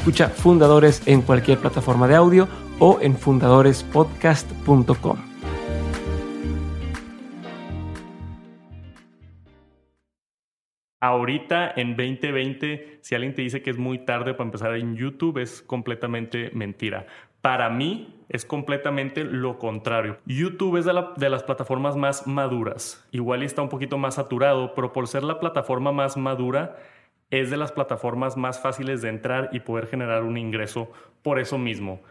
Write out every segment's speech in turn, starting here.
Escucha Fundadores en cualquier plataforma de audio o en fundadorespodcast.com. Ahorita en 2020, si alguien te dice que es muy tarde para empezar en YouTube, es completamente mentira. Para mí es completamente lo contrario. YouTube es de, las plataformas más maduras. Igual está un poquito más saturado, pero por ser la plataforma más madura, es de las plataformas más fáciles de entrar y poder generar un ingreso por eso mismo.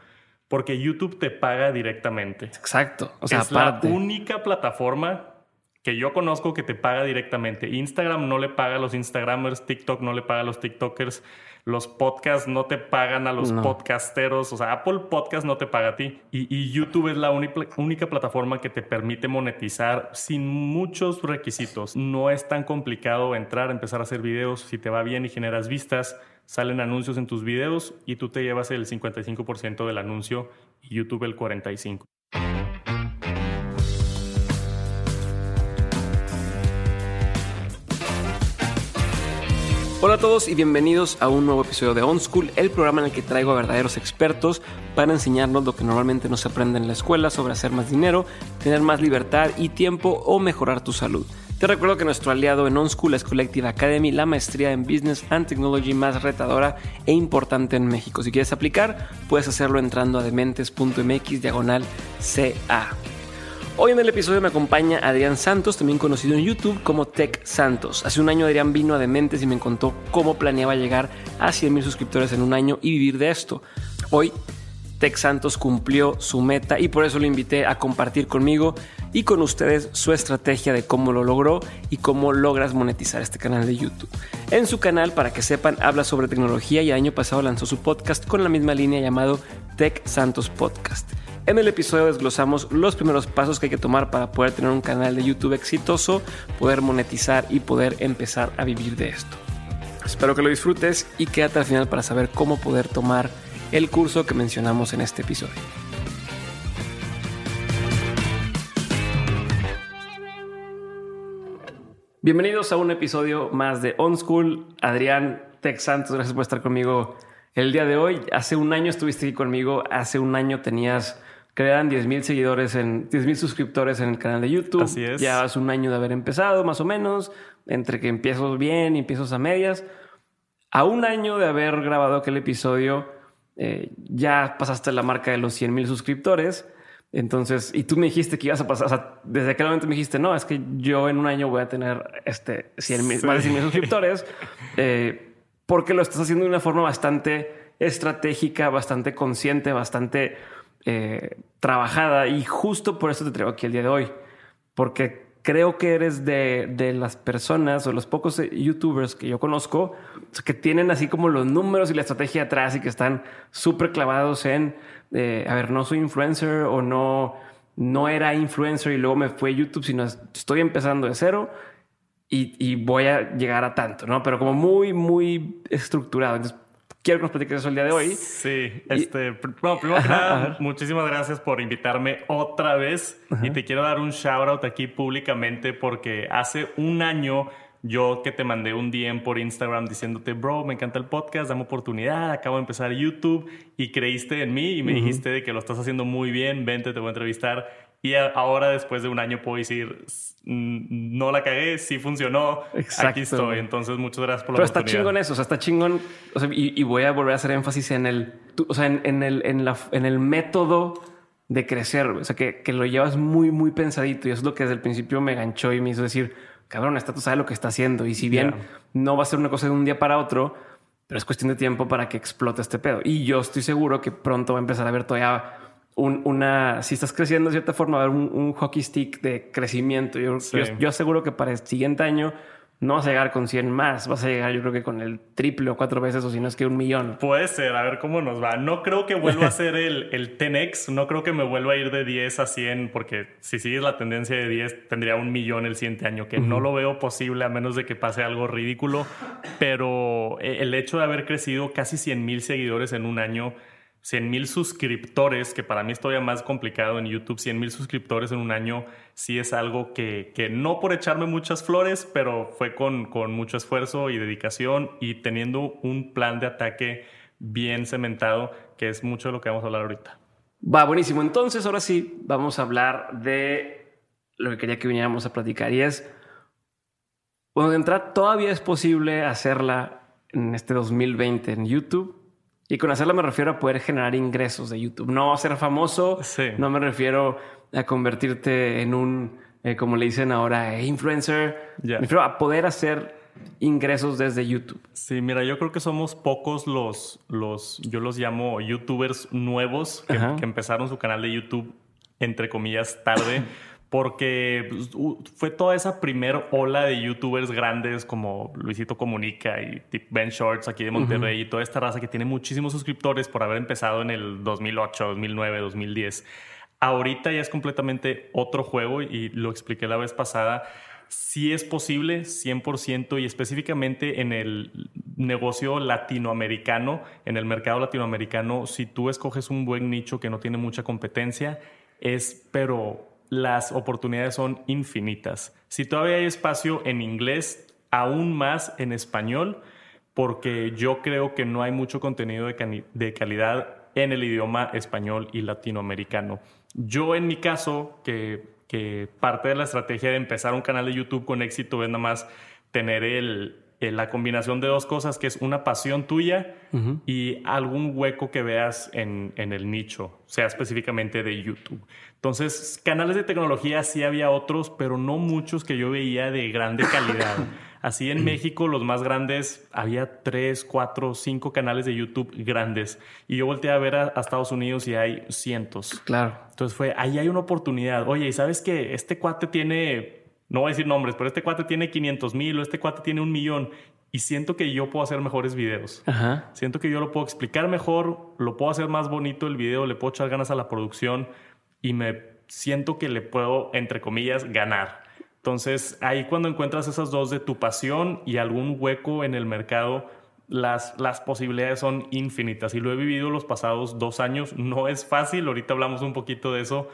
Porque YouTube te paga directamente. Exacto. O sea, es la única plataforma que yo conozco que te paga directamente. Instagram no le paga a los Instagramers, TikTok no le paga a los TikTokers, los podcasts no te pagan a los podcasteros, o sea, Apple Podcast no te paga a ti. Y, YouTube es la única plataforma que te permite monetizar sin muchos requisitos. No es tan complicado entrar, empezar a hacer videos. Si te va bien y generas vistas, salen anuncios en tus videos y tú te llevas el 55% del anuncio y YouTube el 45%. Hola a todos y bienvenidos a un nuevo episodio de On School, el programa en el que traigo a verdaderos expertos para enseñarnos lo que normalmente no se aprende en la escuela sobre hacer más dinero, tener más libertad y tiempo o mejorar tu salud. Te recuerdo que nuestro aliado en On School es Collective Academy, la maestría en Business and Technology más retadora e importante en México. Si quieres aplicar, puedes hacerlo entrando a dementes.mx diagonal CA. Hoy en el episodio me acompaña Adrián Santos, también conocido en YouTube como Tech Santos. Hace un año Adrián vino a Dementes y me contó cómo planeaba llegar a 100 mil suscriptores en un año y vivir de esto. Hoy Tech Santos cumplió su meta y por eso lo invité a compartir conmigo y con ustedes su estrategia de cómo lo logró y cómo logras monetizar este canal de YouTube. En su canal, para que sepan, habla sobre tecnología y el año pasado lanzó su podcast con la misma línea llamado Tech Santos Podcast. En el episodio desglosamos los primeros pasos que hay que tomar para poder tener un canal de YouTube exitoso, poder monetizar y poder empezar a vivir de esto. Espero que lo disfrutes y quédate al final para saber cómo poder tomar el curso que mencionamos en este episodio. Bienvenidos a un episodio más de On School. Adrián Tex Santos, gracias por estar conmigo el día de hoy. Hace un año estuviste aquí conmigo, hace un año tenías crean 10 mil seguidores en 10 mil suscriptores en el canal de YouTube. Así es. Ya hace un año de haber empezado, más o menos, entre que empiezo bien y empiezo a medias. A un año de haber grabado aquel episodio, eh, ya pasaste la marca de los 100 mil suscriptores. Entonces, y tú me dijiste que ibas a pasar, o sea, desde aquel momento me dijiste, no, es que yo en un año voy a tener este 100 mil, más de 100 mil suscriptores, eh, porque lo estás haciendo de una forma bastante estratégica, bastante consciente, bastante eh, trabajada y justo por eso te traigo aquí el día de hoy, porque creo que eres de, las personas o los pocos eh, youtubers que yo conozco que tienen así como los números y la estrategia atrás y que están súper clavados en, eh, a ver, no soy influencer o no, no era influencer y luego me fue YouTube, sino estoy empezando de cero y, voy a llegar a tanto, ¿no? Pero como muy, muy estructurado. Quiero que nos platiques eso el día de hoy. Sí, este, bueno, primero que nada, muchísimas gracias por invitarme otra vez. Y te quiero dar un shout out aquí públicamente porque hace un año yo que te mandé un DM por Instagram diciéndote, bro, me encanta el podcast, dame oportunidad, acabo de empezar YouTube y creíste en mí y me dijiste de que lo estás haciendo muy bien, vente, te voy a entrevistar y ahora, después de un año, puedo decir, no la cagué, sí funcionó, Exacto. aquí estoy. Entonces, muchas gracias por la Pero está chingón eso, o sea, está chingón. O sea, y, voy a volver a hacer énfasis en el, o sea, en, el, en, la, en el método de crecer, o sea, que, que, lo llevas muy, muy pensadito y eso es lo que desde el principio me ganchó y me hizo decir, cabrón, esta tú sabes lo que está haciendo y si bien no va a ser una cosa de un día para otro, pero es cuestión de tiempo para que explote este pedo. Y yo estoy seguro que pronto va a empezar a ver todavía una, si estás creciendo de cierta forma, va a haber un, hockey stick de crecimiento. Yo, yo, yo aseguro que para el siguiente año no vas a llegar con 100 más, vas a llegar yo creo que con el triple o cuatro veces o si no es que un millón. Puede ser, a ver cómo nos va. No creo que vuelva a ser el, el 10x, no creo que me vuelva a ir de 10 a 100 porque si sigues la tendencia de 10 tendría un millón el siguiente año, que no lo veo posible a menos de que pase algo ridículo, pero eh, el hecho de haber crecido casi 100 mil seguidores en un año 100 mil suscriptores, que para mí es todavía más complicado en YouTube, 100 mil suscriptores en un año, sí es algo que, que, no por echarme muchas flores, pero fue con, con mucho esfuerzo y dedicación y teniendo un plan de ataque bien cementado, que es mucho de lo que vamos a hablar ahorita. Va, buenísimo. Entonces, ahora sí, vamos a hablar de lo que quería que viniéramos a platicar y es, bueno, de entrada, todavía es posible hacerla en este 2020 en YouTube y con hacerlo me refiero a poder generar ingresos de YouTube. No a ser famoso, no me refiero a convertirte en un, eh, como le dicen ahora, influencer. Me refiero a poder hacer ingresos desde YouTube. Sí, mira, yo creo que somos pocos los, los yo los llamo youtubers nuevos que, que empezaron su canal de YouTube, entre comillas, tarde. porque pues, fue toda esa primer ola de youtubers grandes como Luisito Comunica y Ben Shorts aquí de Monterrey y toda esta raza que tiene muchísimos suscriptores por haber empezado en el 2008, 2009, 2010. Ahorita ya es completamente otro juego y lo expliqué la vez pasada. Sí es posible, 100%, y específicamente en el negocio latinoamericano, en el mercado latinoamericano, si tú escoges un buen nicho que no tiene mucha competencia, es pero las oportunidades son infinitas. Si todavía hay espacio en inglés, aún más en español, porque yo creo que no hay mucho contenido de, calidad en el idioma español y latinoamericano. Yo en mi caso, que, que parte de la estrategia de empezar un canal de YouTube con éxito es nada más tener el, eh, la combinación de dos cosas, que es una pasión tuya y algún hueco que veas en, en, el nicho, sea específicamente de YouTube. Entonces, canales de tecnología sí había otros, pero no muchos que yo veía de grande calidad. Así en México, los más grandes, había tres, cuatro, cinco canales de YouTube grandes. Y yo volteé a ver a, Estados Unidos y hay cientos. Claro. Entonces fue, ahí hay una oportunidad. Oye, ¿y sabes que este cuate tiene no voy a decir nombres, pero este cuate tiene 500 mil o este cuate tiene un millón y siento que yo puedo hacer mejores videos. Siento que yo lo puedo explicar mejor, lo puedo hacer más bonito el video, le puedo echar ganas a la producción y me siento que le puedo, entre comillas, ganar. Entonces, ahí cuando encuentras esas dos de tu pasión y algún hueco en el mercado, las, las posibilidades son infinitas y lo he vivido los pasados dos años. No es fácil, ahorita hablamos un poquito de eso,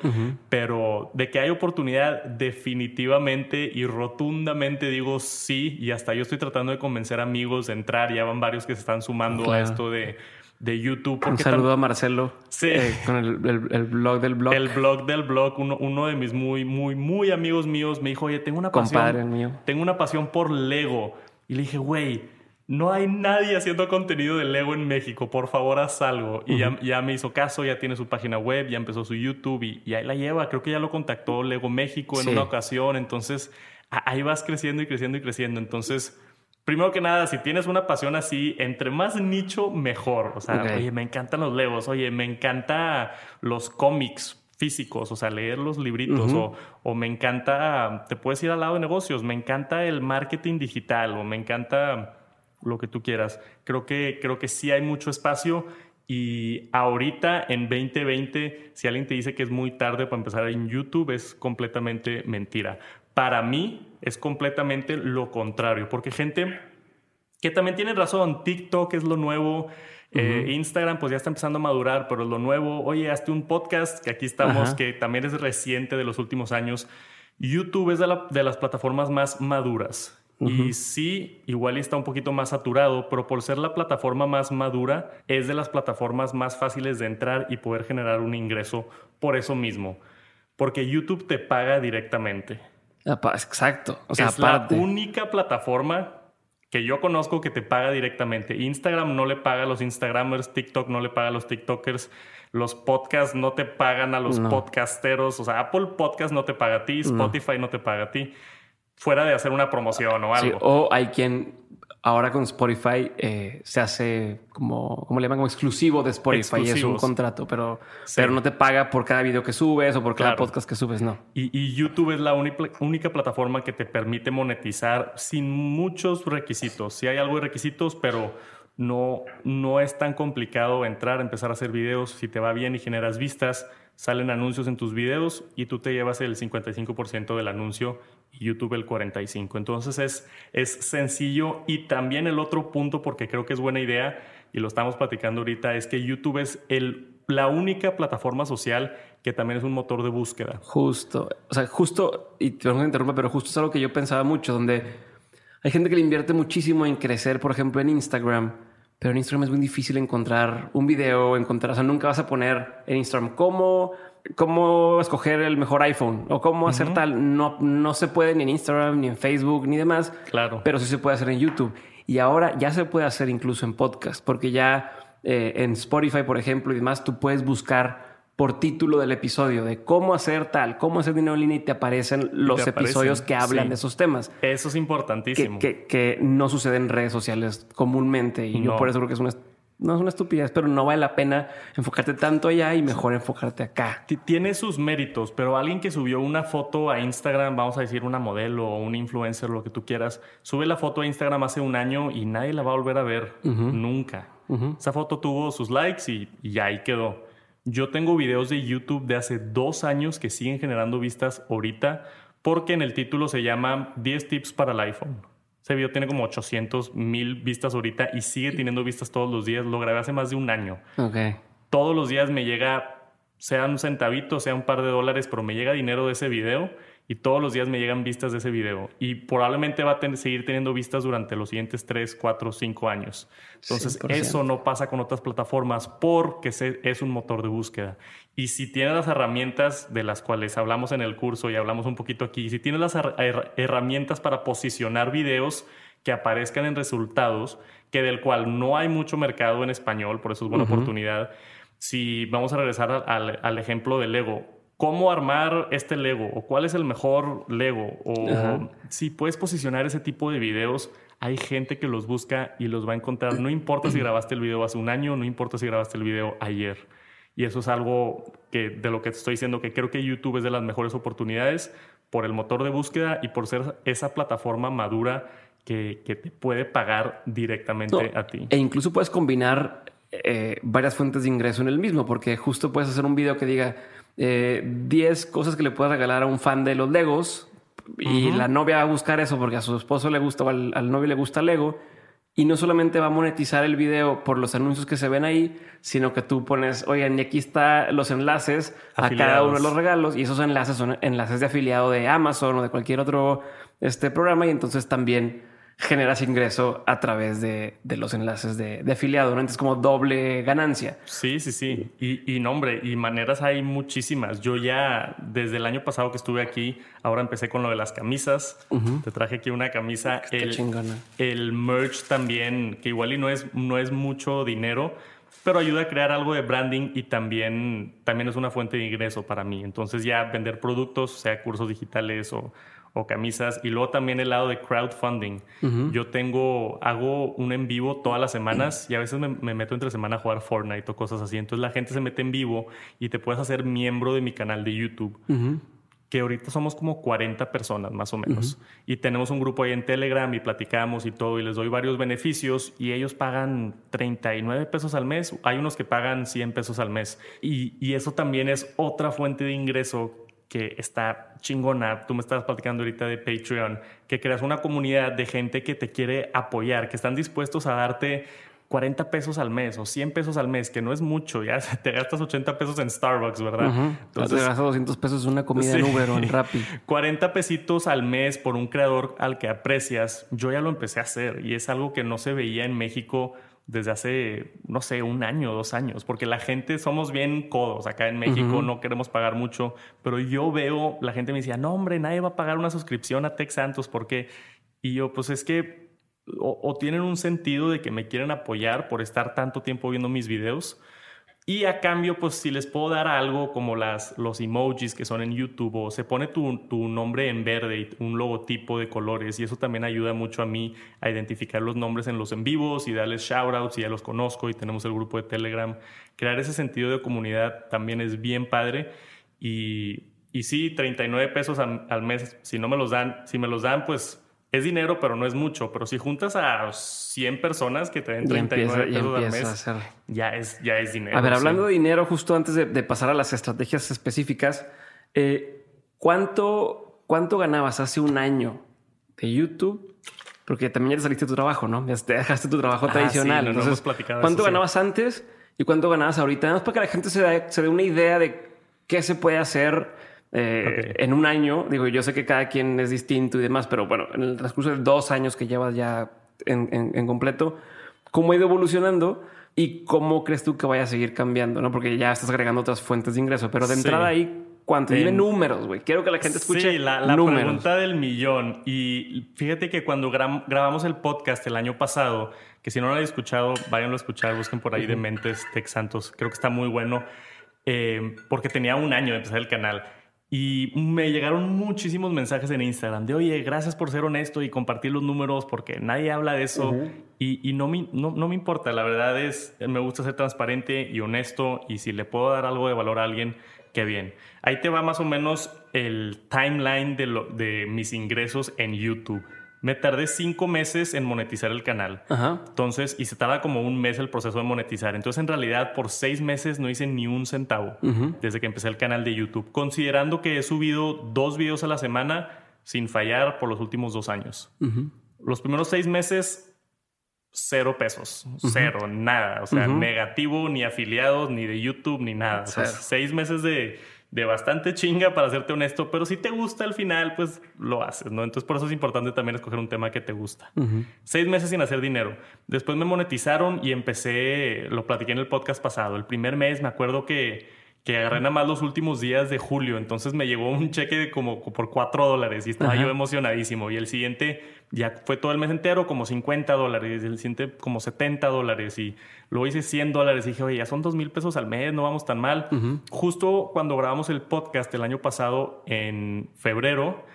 pero de que hay oportunidad definitivamente y rotundamente digo sí y hasta yo estoy tratando de convencer amigos de entrar, ya van varios que se están sumando a esto de, de YouTube. Un saludo a Marcelo. Sí. Eh, con el, blog del blog. El blog del blog. Uno, uno de mis muy, muy, muy amigos míos me dijo, oye, tengo una pasión. Compadre mío. Tengo una pasión por Lego. Y le dije, güey, no hay nadie haciendo contenido de Lego en México, por favor haz algo. Y ya, me hizo caso, ya tiene su página web, ya empezó su YouTube y, ahí la lleva. Creo que ya lo contactó Lego México en una ocasión. Entonces, ahí vas creciendo y creciendo y creciendo. Entonces, primero que nada, si tienes una pasión así, entre más nicho, mejor. O sea, oye, me encantan los Legos, oye, me encanta los cómics físicos, o sea, leer los libritos, o, o, me encanta, te puedes ir al lado de negocios, me encanta el marketing digital, o me encanta lo que tú quieras. Creo que, creo que sí hay mucho espacio y ahorita en 2020, si alguien te dice que es muy tarde para empezar en YouTube, es completamente mentira. Para mí es completamente lo contrario, porque gente que también tiene razón, TikTok es lo nuevo, eh, Instagram pues ya está empezando a madurar, pero lo nuevo, oye, hazte un podcast, que aquí estamos, que también es reciente de los últimos años. YouTube es de las plataformas más maduras. Y sí, igual está un poquito más saturado, pero por ser la plataforma más madura, es de las plataformas más fáciles de entrar y poder generar un ingreso por eso mismo. Porque YouTube te paga directamente. Exacto. es la única plataforma que yo conozco que te paga directamente. Instagram no le paga a los Instagramers, TikTok no le paga a los TikTokers, los podcasts no te pagan a los podcasteros, o sea, Apple Podcast no te paga a ti, Spotify no, te paga a ti, fuera de hacer una promoción o algo. o hay quien ahora con Spotify eh, se hace como, ¿cómo le llaman? Como exclusivo de Spotify. Es un contrato, pero, pero no te paga por cada video que subes o por cada podcast que subes, no. Y, YouTube es la única plataforma que te permite monetizar sin muchos requisitos. Sí hay algo de requisitos, pero no, no es tan complicado entrar, empezar a hacer videos. Si te va bien y generas vistas, salen anuncios en tus videos y tú te llevas el 55% del anuncio y YouTube el 45%. Entonces es, es sencillo y también el otro punto, porque creo que es buena idea y lo estamos platicando ahorita, es que YouTube es el, la única plataforma social que también es un motor de búsqueda. Justo, o sea, justo, y te voy a interrumpir, pero justo es algo que yo pensaba mucho, donde hay gente que le invierte muchísimo en crecer, por ejemplo, en Instagram pero en Instagram es muy difícil encontrar un video, encontrar, o sea, nunca vas a poner en Instagram cómo, cómo escoger el mejor iPhone o cómo hacer tal. No, no se puede ni en Instagram, ni en Facebook, ni demás. Claro. Pero sí se puede hacer en YouTube. Y ahora ya se puede hacer incluso en podcast, porque ya eh, en Spotify, por ejemplo, y demás, tú puedes buscar por título del episodio de cómo hacer tal, cómo hacer dinero en línea y te aparecen los episodios que hablan de esos temas. Eso es importantísimo. Que, no sucede en redes sociales comúnmente y yo por eso creo que es una, no es una estupidez, pero no vale la pena enfocarte tanto allá y mejor enfocarte acá. Tiene sus méritos, pero alguien que subió una foto a Instagram, vamos a decir una modelo o un influencer, lo que tú quieras, sube la foto a Instagram hace un año y nadie la va a volver a ver nunca. Esa foto tuvo sus likes y, y ahí quedó. Yo tengo videos de YouTube de hace dos años que siguen generando vistas ahorita porque en el título se llama 10 tips para el iPhone. Ese video tiene como 800 mil vistas ahorita y sigue teniendo vistas todos los días. Lo grabé hace más de un año. Okay. Todos los días me llega, sea un centavito, sea un par de dólares, pero me llega dinero de ese video y todos los días me llegan vistas de ese video y probablemente va a seguir teniendo vistas durante los siguientes 3, 4, 5 años. Entonces, eso no pasa con otras plataformas porque es un motor de búsqueda. Y si tienes las herramientas de las cuales hablamos en el curso y hablamos un poquito aquí, si tienes las herramientas para posicionar videos que aparezcan en resultados, que del cual no hay mucho mercado en español, por eso es buena oportunidad. Si vamos a regresar al, al ejemplo del Lego, cómo armar este Lego o cuál es el mejor Lego o si puedes posicionar ese tipo de videos. Hay gente que los busca y los va a encontrar. No importa si grabaste el video hace un año, no importa si grabaste el video ayer. Y eso es algo que de lo que te estoy diciendo que creo que YouTube es de las mejores oportunidades por el motor de búsqueda y por ser esa plataforma madura que, te puede pagar directamente a ti. E incluso puedes combinar eh, varias fuentes de ingreso en el mismo, porque justo puedes hacer un video que diga, 10 eh, cosas que le puedes regalar a un fan de los Legos. Y la novia va a buscar eso porque a su esposo le gusta o al, novio le gusta Lego. Y no solamente va a monetizar el video por los anuncios que se ven ahí, sino que tú pones, oigan, y aquí están los enlaces a cada uno de los regalos y esos enlaces son enlaces de afiliado de Amazon o de cualquier otro este programa. Y entonces también generas ingreso a través de, los enlaces de, afiliado, ¿no? Entonces como doble ganancia. Sí, sí, sí. Y, y nombre, y maneras hay muchísimas. Yo ya desde el año pasado que estuve aquí, ahora empecé con lo de las camisas. Te traje aquí una camisa. el, el merch también, que igual y no es, no es mucho dinero, pero ayuda a crear algo de branding y también, también es una fuente de ingreso para mí. Entonces ya vender productos, sea cursos digitales o o camisas. Y luego también el lado de crowdfunding. Yo tengo, hago un en vivo todas las semanas y a veces me, meto entre semana a jugar Fortnite o cosas así. Entonces la gente se mete en vivo y te puedes hacer miembro de mi canal de YouTube. Que ahorita somos como 40 personas más o menos. Y tenemos un grupo ahí en Telegram y platicamos y todo. Y les doy varios beneficios. Y ellos pagan 39 pesos al mes. Hay unos que pagan 100 pesos al mes. Y, y eso también es otra fuente de ingreso que está chingona. Tú me estabas platicando ahorita de Patreon, que creas una comunidad de gente que te quiere apoyar, que están dispuestos a darte 40 pesos al mes o 100 pesos al mes, que no es mucho, ya te gastas 80 pesos en Starbucks, ¿verdad? Entonces, te gastas 200 pesos en una comida en Uber o en Rappi. 40 pesitos al mes por un creador al que aprecias, yo ya lo empecé a hacer y es algo que no se veía en México desde hace, no sé, un año, dos años, porque la gente somos bien codos acá en México, no queremos pagar mucho, pero yo veo, la gente me decía, no hombre, nadie va a pagar una suscripción a Tech Santos, ¿por qué? Y yo, pues es que o, tienen un sentido de que me quieren apoyar por estar tanto tiempo viendo mis videos. Y a cambio, pues si les puedo dar algo como las, los emojis que son en YouTube o se pone tu, tu, nombre en verde y un logotipo de colores y eso también ayuda mucho a mí a identificar los nombres en los en vivos y darles shoutouts y ya los conozco y tenemos el grupo de Telegram. Crear ese sentido de comunidad también es bien padre y, y sí, 39 pesos al mes, si no me los dan, si me los dan, pues es dinero, pero no es mucho. Pero si juntas a 100 personas que te den 39 pesos al mes, ya, es, ya es dinero. A ver, hablando de dinero, justo antes de, pasar a las estrategias específicas, eh, ¿cuánto, ¿cuánto ganabas hace un año de YouTube? Porque también ya saliste de tu trabajo, ¿no? Ya dejaste tu trabajo ah, tradicional. Entonces, ¿cuánto ganabas antes y cuánto ganabas ahorita? Nada más para que la gente se, se dé una idea de qué se puede hacer eh, en un año, digo, yo sé que cada quien es distinto y demás, pero bueno, en el transcurso de dos años que llevas ya en, completo, ¿cómo ha ido evolucionando? ¿Y cómo crees tú que vaya a seguir cambiando? ¿no? Porque ya estás agregando otras fuentes de ingreso, pero de entrada ahí, ¿cuánto? Dime números, güey. Quiero que la gente escuche sí, la, la pregunta del millón. Y fíjate que cuando grabamos el podcast el año pasado, que si no lo han escuchado, váyanlo a escuchar, busquen por ahí de Mentes Tech Santos. Creo que está muy bueno, eh, porque tenía un año de empezar el canal. Y me llegaron muchísimos mensajes en Instagram de, oye, gracias por ser honesto y compartir los números porque nadie habla de eso. Y, no, me, no, me importa, la verdad es, me gusta ser transparente y honesto y si le puedo dar algo de valor a alguien, qué bien. Ahí te va más o menos el timeline de, lo, de mis ingresos en YouTube. Me tardé cinco meses en monetizar el canal. Entonces, y se tarda como un mes el proceso de monetizar. Entonces, en realidad, por seis meses no hice ni un centavo desde que empecé el canal de YouTube, considerando que he subido dos videos a la semana sin fallar por los últimos dos años. Los primeros seis meses, cero pesos, cero, nada. O sea, negativo, ni afiliados, ni de YouTube, ni nada. seis meses de de bastante chinga, para serte honesto, pero si te gusta al final, pues lo haces, ¿no? Entonces por eso es importante también escoger un tema que te gusta. Seis meses sin hacer dinero. Después me monetizaron y empecé, lo platiqué en el podcast pasado. El primer mes me acuerdo que, que agarré nada más los últimos días de julio, entonces me llegó un cheque de como por cuatro dólares y estaba yo emocionadísimo. Y el siguiente ya fue todo el mes entero como 50 dólares, el siguiente como 70 dólares y luego hice 100 dólares y dije, oye, ya son dos mil pesos al mes, no vamos tan mal. Justo cuando grabamos el podcast el año pasado en febrero,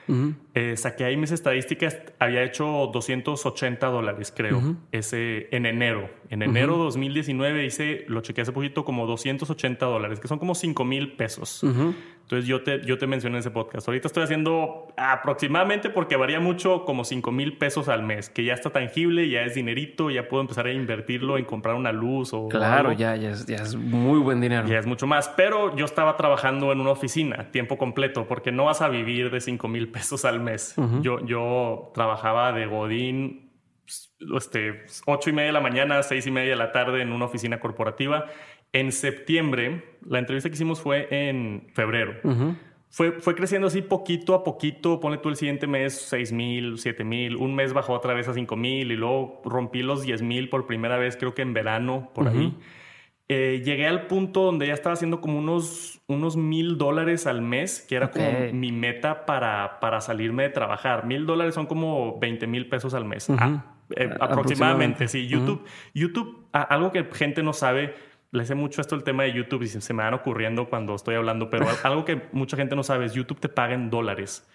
eh, saqué ahí mis estadísticas, había hecho 280 dólares, creo, ese en enero. En enero 2019 hice, lo chequeé hace poquito, como 280 dólares, que son como 5 mil pesos. Entonces yo te, yo te mencioné en ese podcast. Ahorita estoy haciendo aproximadamente, porque varía mucho, como 5 mil pesos al mes, que ya está tangible, ya es dinerito, ya puedo empezar a invertirlo en comprar una luz o... Claro, ya, ya, es, ya es muy buen dinero. Ya es mucho más, pero yo estaba trabajando en una oficina tiempo completo, porque no vas a vivir de 5 mil pesos al mes. yo, yo trabajaba de Godín este, 8 y media de la mañana, 6 y media de la tarde en una oficina corporativa en septiembre, la entrevista que hicimos fue en febrero. fue, fue creciendo así poquito a poquito. Pone tú el siguiente mes 6 mil, 7 mil. Un mes bajó otra vez a 5 mil y luego rompí los 10 mil por primera vez, creo que en verano, por ahí. Eh, llegué al punto donde ya estaba haciendo como unos unos mil dólares al mes, que era como mi meta para, para salirme de trabajar. Mil dólares son como 20 mil pesos al mes. Ah, eh, aproximadamente, sí. YouTube, YouTube, algo que gente no sabe, le sé mucho esto el tema de YouTube y se me van ocurriendo cuando estoy hablando, pero algo que mucha gente no sabe es YouTube te paga en dólares.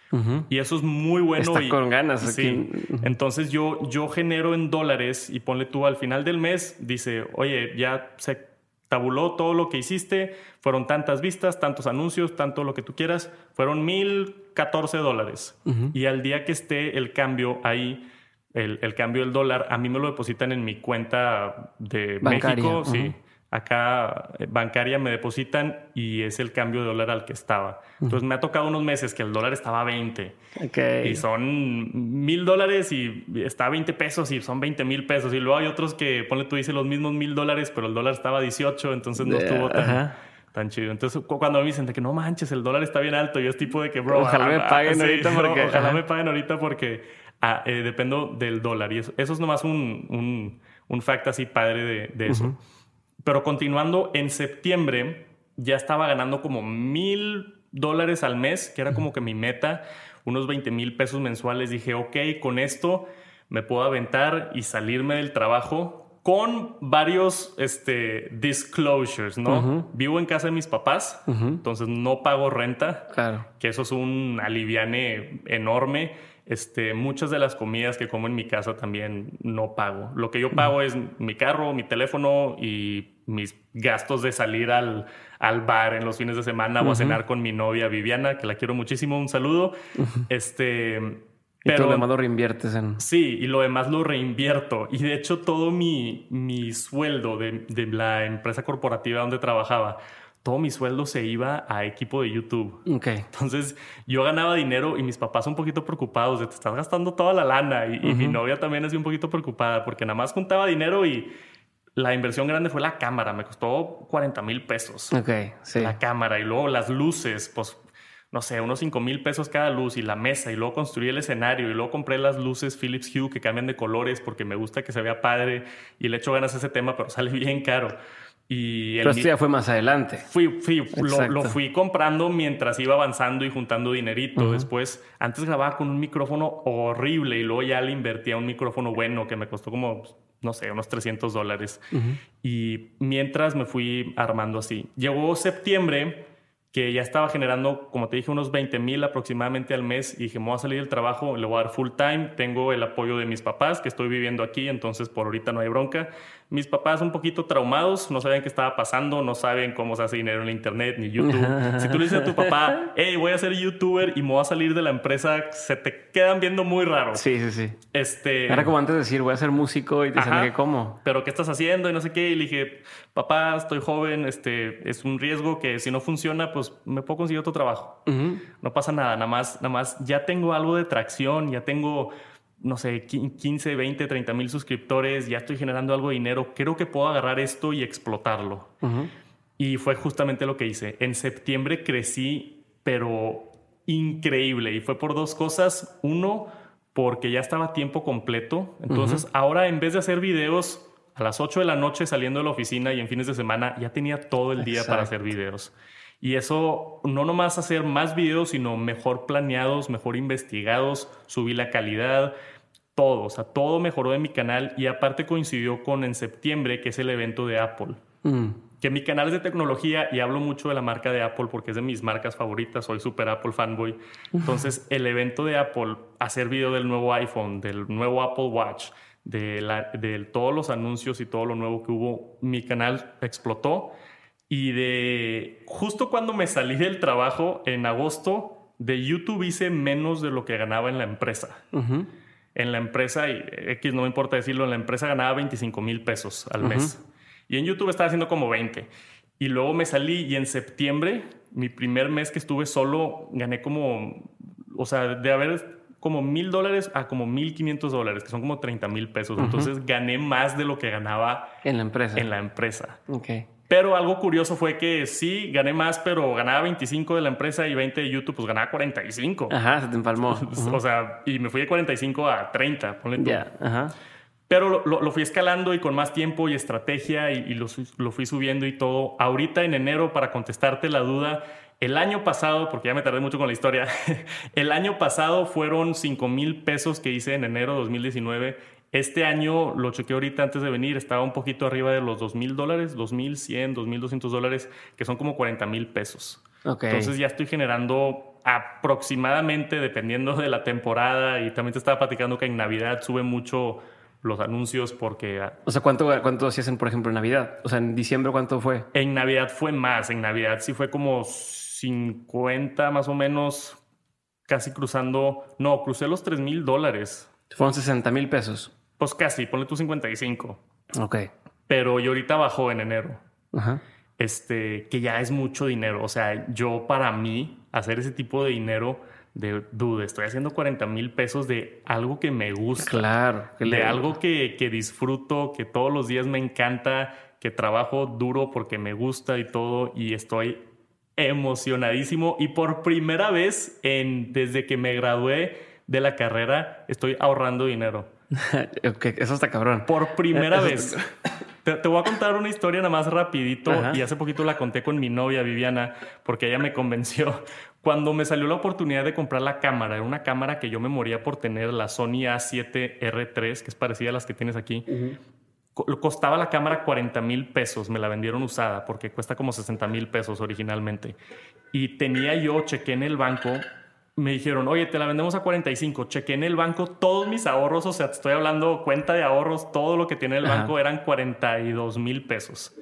Y eso es muy bueno. Está con ganas. Sí. Entonces yo, yo genero en dólares y ponle tú al final del mes, dice, oye, ya se tabuló todo lo que hiciste, fueron tantas vistas, tantos anuncios, tanto lo que tú quieras, fueron mil catorce dólares. Y al día que esté el cambio ahí, el, el, cambio del dólar, a mí me lo depositan en mi cuenta de México, sí acá eh, bancaria me depositan y es el cambio de dólar al que estaba. Entonces me ha tocado unos meses que el dólar estaba a 20 y son mil dólares y está a 20 pesos y son 20 mil pesos. Y luego hay otros que, ponle tú, dices los mismos mil dólares, pero el dólar estaba a 18, entonces no estuvo tan, chido. Entonces cuando me dicen de que no manches, el dólar está bien alto, yo es tipo de que, bro, ojalá me paguen ahorita porque... ojalá me paguen ahorita porque ah, eh, dependo del dólar. Y eso, es nomás un, un, un fact así padre de, de eso. Pero continuando, en septiembre ya estaba ganando como mil dólares al mes, que era como que mi meta, unos 20 mil pesos mensuales. Dije, ok, con esto me puedo aventar y salirme del trabajo con varios este, disclosures, ¿no? Vivo en casa de mis papás, entonces no pago renta, claro. que eso es un aliviane enorme. Este, muchas de las comidas que como en mi casa también no pago. Lo que yo pago es mi carro, mi teléfono y mis gastos de salir al, al bar en los fines de semana o a cenar con mi novia Viviana, que la quiero muchísimo. Un saludo. Este pero, lo demás lo reinviertes en. Sí, y lo demás lo reinvierto. Y de hecho, todo mi, mi sueldo de, de, la empresa corporativa donde trabajaba, todo mi sueldo se iba a equipo de YouTube. Ok. Entonces, yo ganaba dinero y mis papás un poquito preocupados de te estás gastando toda la lana. Y, mi novia también es un poquito preocupada porque nada más juntaba dinero y la inversión grande fue la cámara. Me costó 40 mil pesos. Ok, sí. La cámara y luego las luces, pues no sé, unos 5 mil pesos cada luz y la mesa y luego construí el escenario y luego compré las luces Philips Hue que cambian de colores porque me gusta que se vea padre y le echo ganas a ese tema, pero sale bien caro. Y el, pero esto ya fue más adelante. Fui, fui lo, fui comprando mientras iba avanzando y juntando dinerito. Después, antes grababa con un micrófono horrible y luego ya le invertía un micrófono bueno que me costó como, no sé, unos 300 dólares. Y mientras me fui armando así. Llegó septiembre que ya estaba generando, como te dije, unos 20 mil aproximadamente al mes y dije, me voy a salir del trabajo, le voy a dar full time, tengo el apoyo de mis papás, que estoy viviendo aquí, entonces por ahorita no hay bronca. Mis papás un poquito traumados, no saben qué estaba pasando, no saben cómo se hace dinero en la internet ni YouTube. si tú le dices a tu papá, hey, voy a ser youtuber y me voy a salir de la empresa, se te quedan viendo muy raro. Sí, sí, sí. Este... Era como antes de decir, voy a ser músico y te dicen, ¿cómo? Pero ¿qué estás haciendo? Y no sé qué. Y le dije, papá, estoy joven, este, es un riesgo que si no funciona, pues me puedo conseguir otro trabajo. No pasa nada, nada más, nada más ya tengo algo de tracción, ya tengo no sé, 15, 20, 30 mil suscriptores, ya estoy generando algo de dinero, creo que puedo agarrar esto y explotarlo. Y fue justamente lo que hice. En septiembre crecí, pero increíble. Y fue por dos cosas. Uno, porque ya estaba tiempo completo. Entonces, ahora en vez de hacer videos a las 8 de la noche saliendo de la oficina y en fines de semana, ya tenía todo el día para hacer videos. Y eso no nomás hacer más videos, sino mejor planeados, mejor investigados, subir la calidad, todo, o sea, todo mejoró en mi canal y aparte coincidió con en septiembre, que es el evento de Apple. Mm. Que mi canal es de tecnología y hablo mucho de la marca de Apple porque es de mis marcas favoritas, soy super Apple fanboy. Entonces, el evento de Apple, hacer video del nuevo iPhone, del nuevo Apple Watch, de, la, de todos los anuncios y todo lo nuevo que hubo, mi canal explotó. Y de justo cuando me salí del trabajo en agosto, de YouTube hice menos de lo que ganaba en la empresa en la empresa, y X no me importa decirlo, en la empresa ganaba 25 mil pesos al mes. Y en YouTube estaba haciendo como 20. Y luego me salí y en septiembre, mi primer mes que estuve solo, gané como, o sea, de haber como mil dólares a como mil quinientos dólares, que son como 30 mil pesos. Entonces gané más de lo que ganaba en la empresa. En la empresa. Ok. Pero algo curioso fue que sí, gané más, pero ganaba 25 de la empresa y 20 de YouTube, pues ganaba 45. Ajá, se te empalmó. o sea, y me fui de 45 a 30, ponle tú. ajá. Pero lo, fui escalando y con más tiempo y estrategia y, lo, lo, fui subiendo y todo. Ahorita en enero, para contestarte la duda, el año pasado, porque ya me tardé mucho con la historia, el año pasado fueron 5 mil pesos que hice en enero de 2019 este año, lo chequeé ahorita antes de venir, estaba un poquito arriba de los dos mil dólares, dos mil cien, dos mil doscientos dólares, que son como 40 mil pesos. Entonces ya estoy generando aproximadamente, dependiendo de la temporada, y también te estaba platicando que en Navidad sube mucho los anuncios porque... Ah, o sea, ¿cuánto, cuánto se hacen, por ejemplo, en Navidad? O sea, en diciembre, ¿cuánto fue? En Navidad fue más. En Navidad sí fue como 50 más o menos, casi cruzando... No, crucé los 3 mil dólares. Fueron 60 mil pesos. Pues casi, ponle tú 55. Ok. Pero yo ahorita bajó en enero. Ajá. Este, que ya es mucho dinero. O sea, yo para mí, hacer ese tipo de dinero, de dude, estoy haciendo 40 mil pesos de algo que me gusta. Claro. de algo que, que disfruto, que todos los días me encanta, que trabajo duro porque me gusta y todo. Y estoy emocionadísimo. Y por primera vez en, desde que me gradué de la carrera, estoy ahorrando dinero. eso está cabrón. Por primera vez. Te, voy a contar una historia nada más rapidito y hace poquito la conté con mi novia Viviana porque ella me convenció. Cuando me salió la oportunidad de comprar la cámara, era una cámara que yo me moría por tener, la Sony A7R3, que es parecida a las que tienes aquí. Costaba la cámara 40 mil pesos, me la vendieron usada porque cuesta como 60 mil pesos originalmente. Y tenía yo, chequé en el banco, me dijeron, oye, te la vendemos a 45. Chequé en el banco todos mis ahorros, o sea, te estoy hablando cuenta de ahorros, todo lo que tiene el banco eran 42 mil pesos.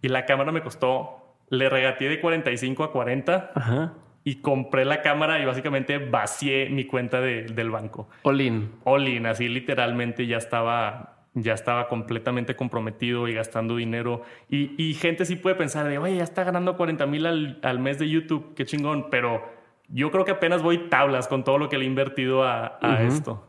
Y la cámara me costó, le regateé de 45 a 40 y compré la cámara y básicamente vacié mi cuenta del banco. All in. All in, así literalmente ya estaba ya estaba completamente comprometido y gastando dinero. Y, gente sí puede pensar de, oye, ya está ganando 40 mil al, al, mes de YouTube, qué chingón, pero yo creo que apenas voy tablas con todo lo que le he invertido a, esto.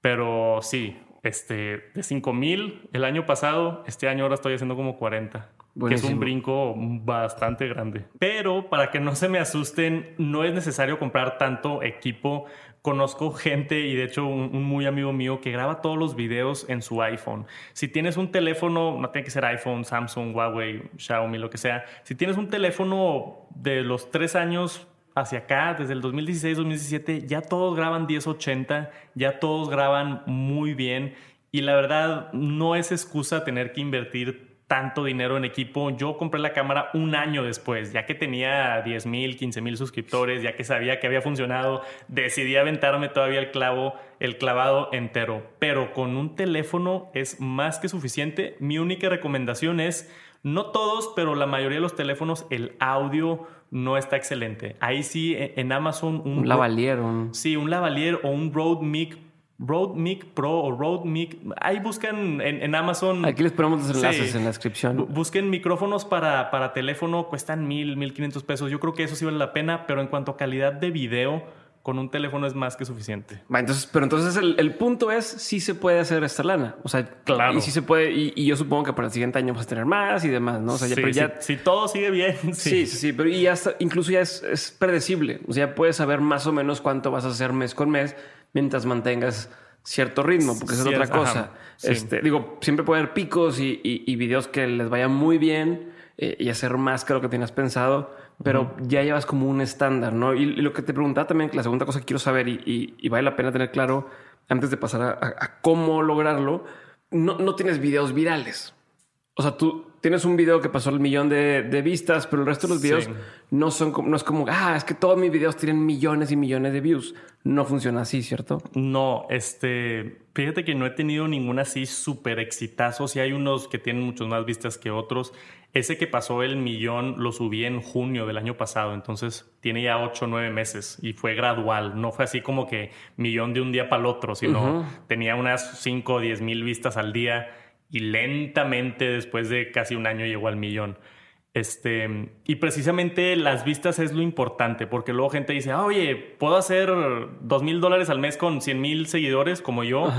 Pero sí, este, de 5 mil el año pasado, este año ahora estoy haciendo como 40. Que es un brinco bastante grande. Pero para que no se me asusten, no es necesario comprar tanto equipo. Conozco gente y de hecho un, un, muy amigo mío que graba todos los videos en su iPhone. Si tienes un teléfono, no tiene que ser iPhone, Samsung, Huawei, Xiaomi, lo que sea. Si tienes un teléfono de los tres años hacia acá, desde el 2016-2017, ya todos graban 1080, ya todos graban muy bien y la verdad no es excusa tener que invertir tanto dinero en equipo. Yo compré la cámara un año después, ya que tenía 10 mil, 15 mil suscriptores, ya que sabía que había funcionado, decidí aventarme todavía el clavo, el clavado entero. Pero con un teléfono es más que suficiente. Mi única recomendación es, no todos, pero la mayoría de los teléfonos, el audio no está excelente. Ahí sí, e, en Amazon... Un, un lavalier. Sí, un lavalier o un Rode Mic Rode Mic Pro o Rode Mic. Ahí buscan en, Amazon. Aquí les ponemos los enlaces en la descripción. Busquen micrófonos para, para teléfono, cuestan mil, mil quinientos pesos. Yo creo que eso sí vale la pena, pero en cuanto a calidad de video, con un teléfono es más que suficiente. entonces, pero entonces el, punto es si se puede hacer esta lana. O sea, claro. Y si se puede, y, yo supongo que para el siguiente año vas a tener más y demás, ¿no? O sea, ya, pero ya, si, todo sigue bien. Sí, sí, sí, pero y ya incluso ya es, es, predecible. O sea, puedes saber más o menos cuánto vas a hacer mes con mes mientras mantengas cierto ritmo, porque es otra cosa. este, digo, siempre puede haber picos y, y, videos que les vayan muy bien eh, y hacer más que lo que tienes pensado pero ya llevas como un estándar, ¿no? Y, lo que te preguntaba también, la segunda cosa que quiero saber y, vale la pena tener claro antes de pasar a, cómo lograrlo, no, no, tienes videos virales. O sea, tú tienes un video que pasó el millón de, vistas, pero el resto de los videos no son como, no es como, ah, es que todos mis videos tienen millones y millones de views. No funciona así, ¿cierto? No, este, fíjate que no he tenido ninguna así súper exitazo. Sí hay unos que tienen muchas más vistas que otros. Ese que pasó el millón lo subí en junio del año pasado, entonces tiene ya ocho o nueve meses y fue gradual. No fue así como que millón de un día para el otro, sino tenía unas cinco o diez mil vistas al día y lentamente después de casi un año llegó al millón. Este, y precisamente las vistas es lo importante, porque luego gente dice, ah, oye, puedo hacer dos mil dólares al mes con cien mil seguidores como yo.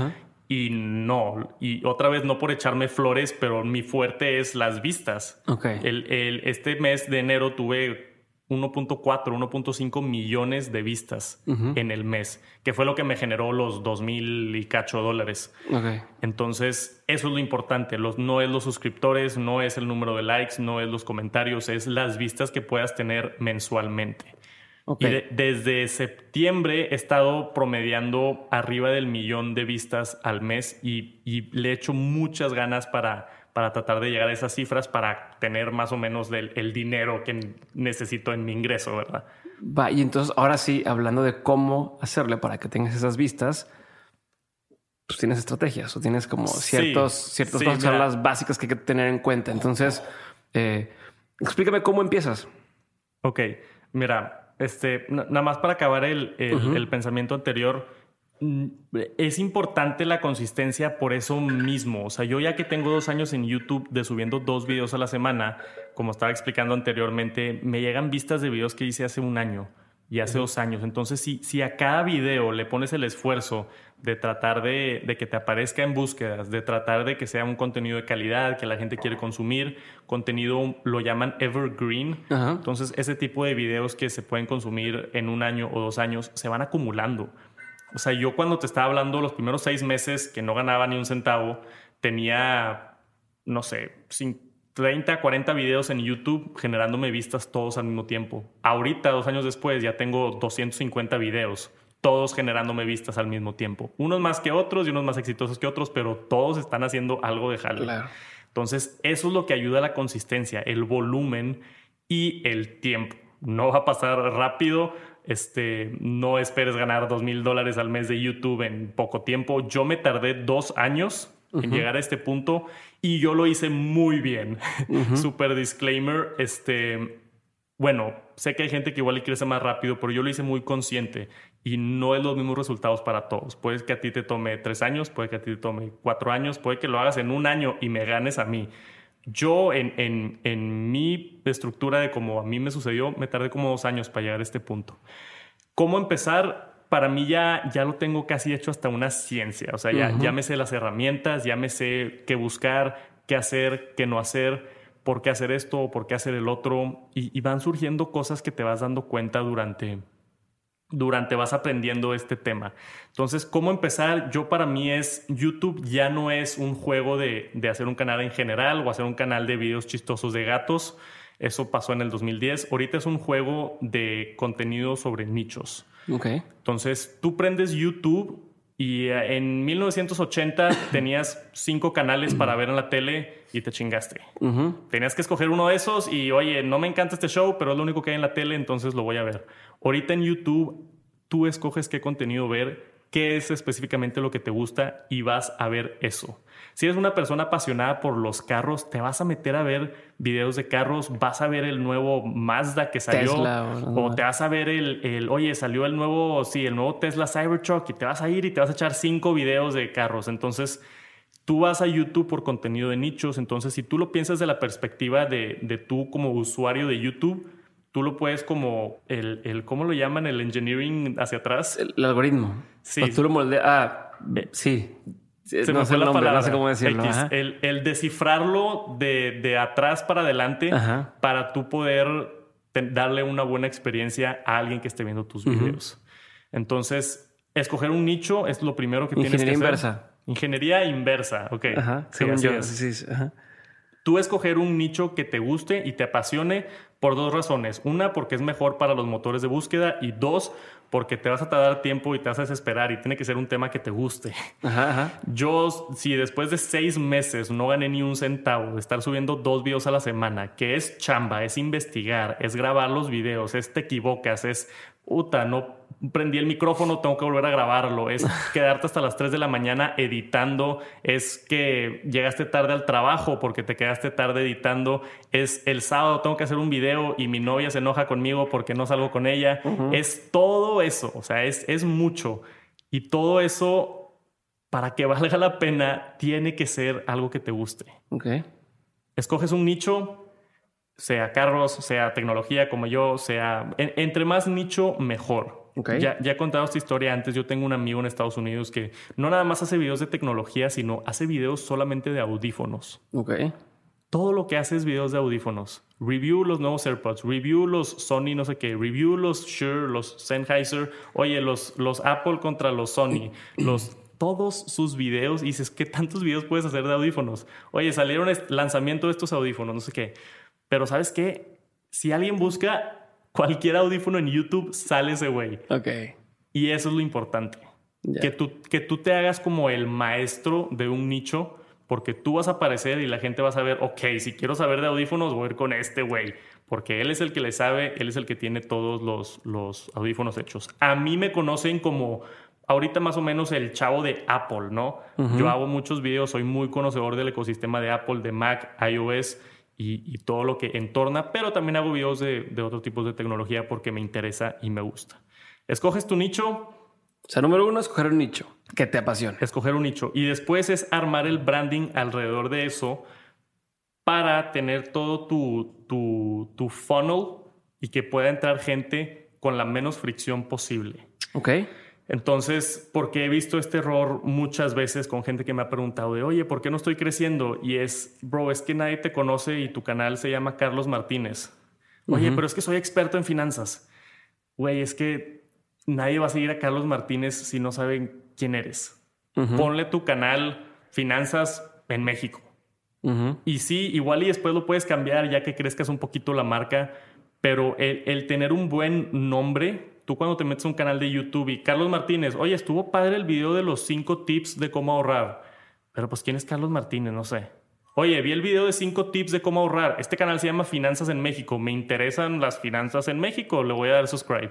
Y no, y otra vez no por echarme flores, pero mi fuerte es las vistas. Okay. El, este mes de enero tuve 1.4, 1.5 millones de vistas en el mes, que fue lo que me generó los 2 mil y cacho dólares. Okay. Entonces, eso es lo importante. Los, no es los suscriptores, no es el número de likes, no es los comentarios, es las vistas que puedas tener mensualmente. Y desde septiembre he estado promediando arriba del millón de vistas al mes y, le echo muchas ganas para, para tratar de llegar a esas cifras para tener más o menos el dinero que necesito en mi ingreso, ¿verdad? Va, y entonces ahora sí, hablando de cómo hacerle para que tengas esas vistas, pues tienes estrategias o tienes como ciertos, ciertas cosas básicas que hay que tener en cuenta. Entonces, eh, explícame cómo empiezas. Ok, mira, este, nada más para acabar el, el, pensamiento anterior, es importante la consistencia por eso mismo. O sea, yo ya que tengo dos años en YouTube de subiendo dos videos a la semana, como estaba explicando anteriormente, me llegan vistas de videos que hice hace un año y hace dos años. Entonces, si, si a cada video le pones el esfuerzo de tratar de, de, que te aparezca en búsquedas, de tratar de que sea un contenido de calidad, que la gente quiere consumir, contenido lo llaman evergreen. Entonces, ese tipo de videos que se pueden consumir en un año o dos años se van acumulando. O sea, yo cuando te estaba hablando los primeros seis meses que no ganaba ni un centavo, tenía, no sé, 30, 40 videos en YouTube generándome vistas todos al mismo tiempo. Ahorita, dos años después, ya tengo 250 videos, todos generándome vistas al mismo tiempo. Unos más que otros y unos más exitosos que otros, pero todos están haciendo algo de jale. Entonces, eso es lo que ayuda a la consistencia, el volumen y el tiempo. No va a pasar rápido. Este, no esperes ganar dos mil dólares al mes de YouTube en poco tiempo. Yo me tardé dos años en llegar a este punto y yo lo hice muy bien. Super disclaimer, este, bueno, sé que hay gente que igual le crece más rápido, pero yo lo hice muy consciente y no es los mismos resultados para todos. Puede que a ti te tome tres años, puede que a ti te tome cuatro años, puede que lo hagas en un año y me ganes a mí. Yo en, en, en mi estructura de cómo a mí me sucedió, me tardé como dos años para llegar a este punto. ¿Cómo empezar? para mí ya, ya lo tengo casi hecho hasta una ciencia. O sea, ya, ya me sé las herramientas, ya me sé qué buscar, qué hacer, qué no hacer, por qué hacer esto o por qué hacer el otro. Y, van surgiendo cosas que te vas dando cuenta durante, durante vas aprendiendo este tema. Entonces, ¿cómo empezar? Yo para mí es YouTube ya no es un juego de, de hacer un canal en general o hacer un canal de videos chistosos de gatos. Eso pasó en el 2010. Ahorita es un juego de contenido sobre nichos. Ok. Entonces, tú prendes YouTube y eh, en 1980 tenías cinco canales para ver en la tele y te chingaste. Tenías que escoger uno de esos y, oye, no me encanta este show, pero es lo único que hay en la tele, entonces lo voy a ver. Ahorita en YouTube, tú escoges qué contenido ver, qué es específicamente lo que te gusta y vas a ver eso. Si eres una persona apasionada por los carros, te vas a meter a ver videos de carros, vas a ver el nuevo Mazda que salió o, te vas a ver el, el, oye, salió el nuevo, sí, el nuevo Tesla Cybertruck y te vas a ir y te vas a echar cinco videos de carros. Entonces, tú vas a YouTube por contenido de nichos. Entonces, si tú lo piensas de la perspectiva de, de tú como usuario de YouTube, tú lo puedes como el, el, ¿cómo lo llaman? El engineering hacia atrás. El, algoritmo. Sí. tú lo moldeas. Ah, sí. Se no, sé el nombre, no sé cómo decirlo. el, el, descifrarlo de, de, atrás para adelante para tú poder darle una buena experiencia a alguien que esté viendo tus videos. Entonces, escoger un nicho es lo primero que tienes que hacer. Ingeniería inversa. Ingeniería inversa, ok. Ajá, sí, sí, sí, Tú escoger un nicho que te guste y te apasione por dos razones. Una, porque es mejor para los motores de búsqueda y dos, porque te vas a tardar tiempo y te vas a desesperar y tiene que ser un tema que te guste. Yo, si después de seis meses no gané ni un centavo de estar subiendo dos videos a la semana, que es chamba, es investigar, es grabar los videos, es te equivocas, es puta, no prendí el micrófono, tengo que volver a grabarlo, es quedarte hasta las 3 de la mañana editando, es que llegaste tarde al trabajo porque te quedaste tarde editando, es el sábado tengo que hacer un video y mi novia se enoja conmigo porque no salgo con ella, es todo eso, o sea, es, es mucho. Y todo eso para que valga la pena tiene que ser algo que te guste. Ok. Escoges un nicho, sea carros, sea tecnología como yo, sea... entre más nicho, mejor. Ya, ya, he contado esta historia antes. Yo tengo un amigo en Estados Unidos que no nada más hace videos de tecnología, sino hace videos solamente de audífonos. Ok. Todo lo que hace es videos de audífonos. Review los nuevos AirPods, review los Sony no sé qué, review los Shure, los Sennheiser, oye, los, los Apple contra los Sony, los todos sus videos y dices, ¿qué tantos videos puedes hacer de audífonos? Oye, salieron lanzamiento de estos audífonos, no sé qué. Pero ¿sabes qué? Si alguien busca cualquier audífono en YouTube, sale ese güey. Ok. Y eso es lo importante. Que, tú, que tú te hagas como el maestro de un nicho, porque tú vas a aparecer y la gente va a saber, ok, si quiero saber de audífonos, voy a ir con este güey, porque él es el que le sabe, él es el que tiene todos los, los audífonos hechos. A mí me conocen como ahorita más o menos el chavo de Apple, ¿no? Yo hago muchos videos, soy muy conocedor del ecosistema de Apple, de Mac, iOS y, todo lo que entorna, pero también hago videos de, de otros tipos de tecnología porque me interesa y me gusta. Escoges tu nicho. O sea, número uno, escoger un nicho que te apasione. Escoger un nicho. Y después es armar el branding alrededor de eso para tener todo tu, tu, tu funnel y que pueda entrar gente con la menos fricción posible. Ok. Entonces, porque he visto este error muchas veces con gente que me ha preguntado de, oye, ¿por qué no estoy creciendo? Y es, bro, es que nadie te conoce y tu canal se llama Carlos Martínez. Oye, pero es que soy experto en finanzas. Güey, es que nadie va a seguir a Carlos Martínez si no saben quién eres. Ponle tu canal Finanzas en México Y sí, igual y después lo puedes cambiar ya que crezcas un poquito la marca, pero el, tener un buen nombre, tú cuando te metes a un canal de YouTube y Carlos Martínez, oye, estuvo padre el video de los cinco tips de cómo ahorrar, pero pues ¿quién es Carlos Martínez? No sé. Oye, vi el video de cinco tips de cómo ahorrar. Este canal se llama Finanzas en México. Me interesan las finanzas en México. Le voy a dar subscribe.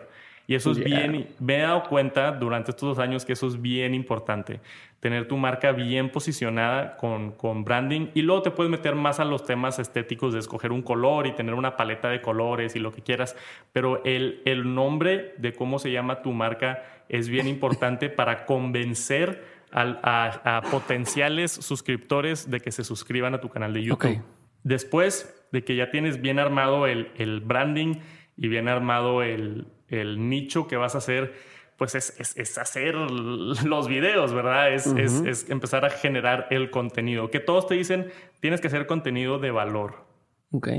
Y eso es bien, me he dado cuenta durante estos dos años que eso es bien importante, tener tu marca bien posicionada con, con branding y luego te puedes meter más a los temas estéticos de escoger un color y tener una paleta de colores y lo que quieras, pero el, el nombre de cómo se llama tu marca es bien importante para convencer a, a, potenciales suscriptores de que se suscriban a tu canal de YouTube. Después de que ya tienes bien armado el, el branding y bien armado el, el nicho que vas a hacer, pues es, hacer los videos, ¿verdad? Es, es, empezar a generar el contenido. Que todos te dicen, tienes que hacer contenido de valor. Ok.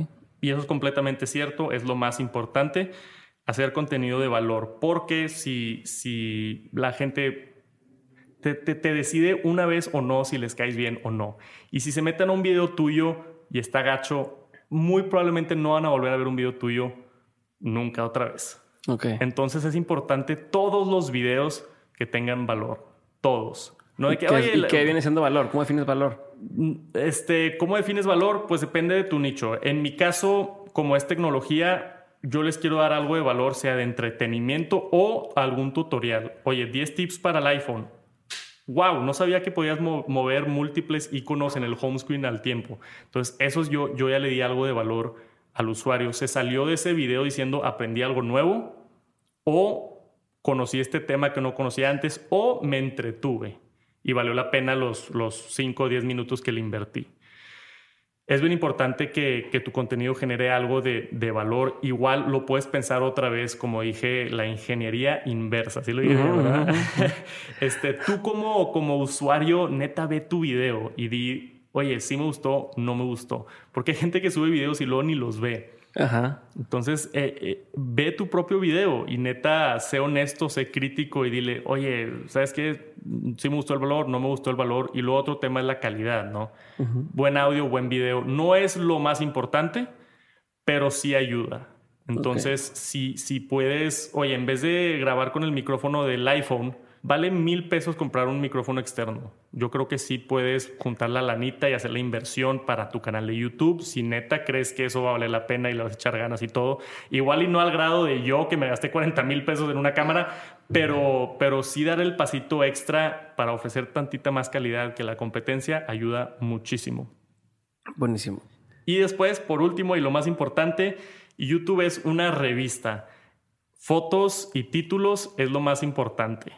Y eso es completamente cierto, es lo más importante, hacer contenido de valor. Porque si, si la gente te, te, decide una vez o no si les caes bien o no. Y si se meten a un video tuyo y está gacho, muy probablemente no van a volver a ver un video tuyo nunca otra vez. Entonces es importante todos los videos que tengan valor. Todos. No ¿Y, qué, viene siendo valor? ¿Cómo defines valor? Este, ¿Cómo defines valor? Pues depende de tu nicho. En mi caso, como es tecnología, yo les quiero dar algo de valor, sea de entretenimiento o algún tutorial. Oye, 10 tips para el iPhone. Wow, no sabía que podías mover múltiples iconos en el home screen al tiempo. Entonces, esos yo, yo ya le di algo de valor al usuario. Se salió de ese video diciendo aprendí algo nuevo o conocí este tema que no conocía antes o me entretuve y valió la pena los, los 5 o 10 minutos que le invertí. Es bien importante que, que tu contenido genere algo de, de, valor. Igual lo puedes pensar otra vez, como dije, la ingeniería inversa. ¿Sí lo dije, verdad? este, tú como, como usuario, neta, ve tu video y di, oye, sí me gustó, no me gustó. Porque hay gente que sube videos y luego ni los ve. Ajá. Entonces, eh, eh, ve tu propio video y neta, sé honesto, sé crítico y dile, oye, ¿sabes qué? Sí me gustó el valor, no me gustó el valor. Y luego otro tema es la calidad, ¿no? Buen audio, buen video. No es lo más importante, pero sí ayuda. Entonces, si, si puedes, oye, en vez de grabar con el micrófono del iPhone, Vale mil pesos comprar un micrófono externo. Yo creo que sí puedes juntar la lanita y hacer la inversión para tu canal de YouTube. Si neta crees que eso va a valer la pena y le vas a echar ganas y todo. Igual y no al grado de yo que me gasté 40 mil pesos en una cámara, pero, pero sí dar el pasito extra para ofrecer tantita más calidad que la competencia ayuda muchísimo. Buenísimo. Y después, por último y lo más importante, YouTube es una revista. Fotos y títulos es lo más importante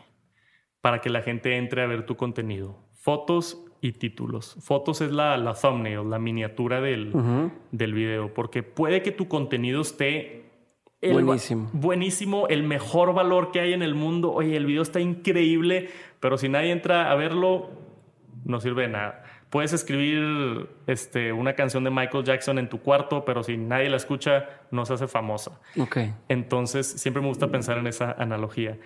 para que la gente entre a ver tu contenido. Fotos y títulos. Fotos es la, la thumbnail, la miniatura del, del video, porque puede que tu contenido esté buenísimo. Buenísimo, el mejor valor que hay en el mundo. Oye, el video está increíble, pero si nadie entra a verlo, no sirve de nada. Puedes escribir este, una canción de Michael Jackson en tu cuarto, pero si nadie la escucha, no se hace famosa. Okay. Entonces, siempre me gusta pensar en esa analogía.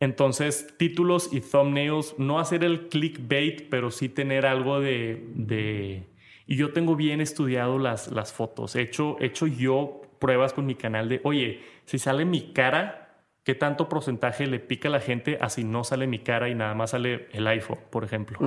Entonces, títulos y thumbnails, no hacer el clickbait, pero sí tener algo de... Y yo tengo bien estudiado las, las fotos. He hecho, he hecho yo pruebas con mi canal de, oye, si sale mi cara, ¿Qué tanto porcentaje le pica a la gente así no sale mi cara y nada más sale el iPhone, por ejemplo?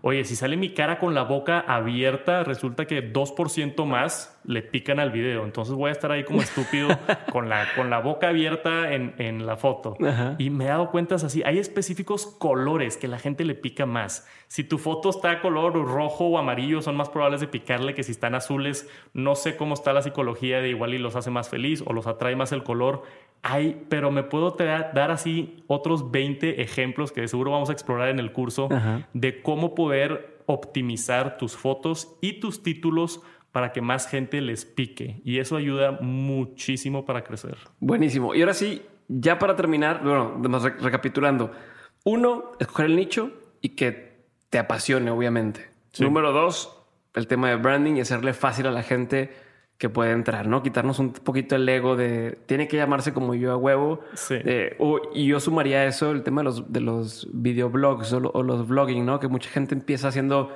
Oye, si sale mi cara con la boca abierta, resulta que 2% más le pican al video. Entonces voy a estar ahí como estúpido con, la, con la boca abierta en, en la foto. Y me he dado cuenta así, hay específicos colores que la gente le pica más. Si tu foto está color rojo o amarillo, son más probables de picarle que si están azules. No sé cómo está la psicología de igual y los hace más feliz o los atrae más el color hay, pero me puedo dar así otros 20 ejemplos que seguro vamos a explorar en el curso de cómo poder optimizar tus fotos y tus títulos para que más gente les pique. Y eso ayuda muchísimo para crecer. Buenísimo. Y ahora sí, ya para terminar, bueno, recapitulando. Uno, escoger el nicho y que te apasione, obviamente. Número dos, el tema de branding y hacerle fácil a la gente que puede entrar, ¿no? Quitarnos un poquito el ego de tiene que llamarse como yo a huevo. Sí. y yo sumaría eso, el tema de los, de los videoblogs o, los vlogging, ¿no? Que mucha gente empieza haciendo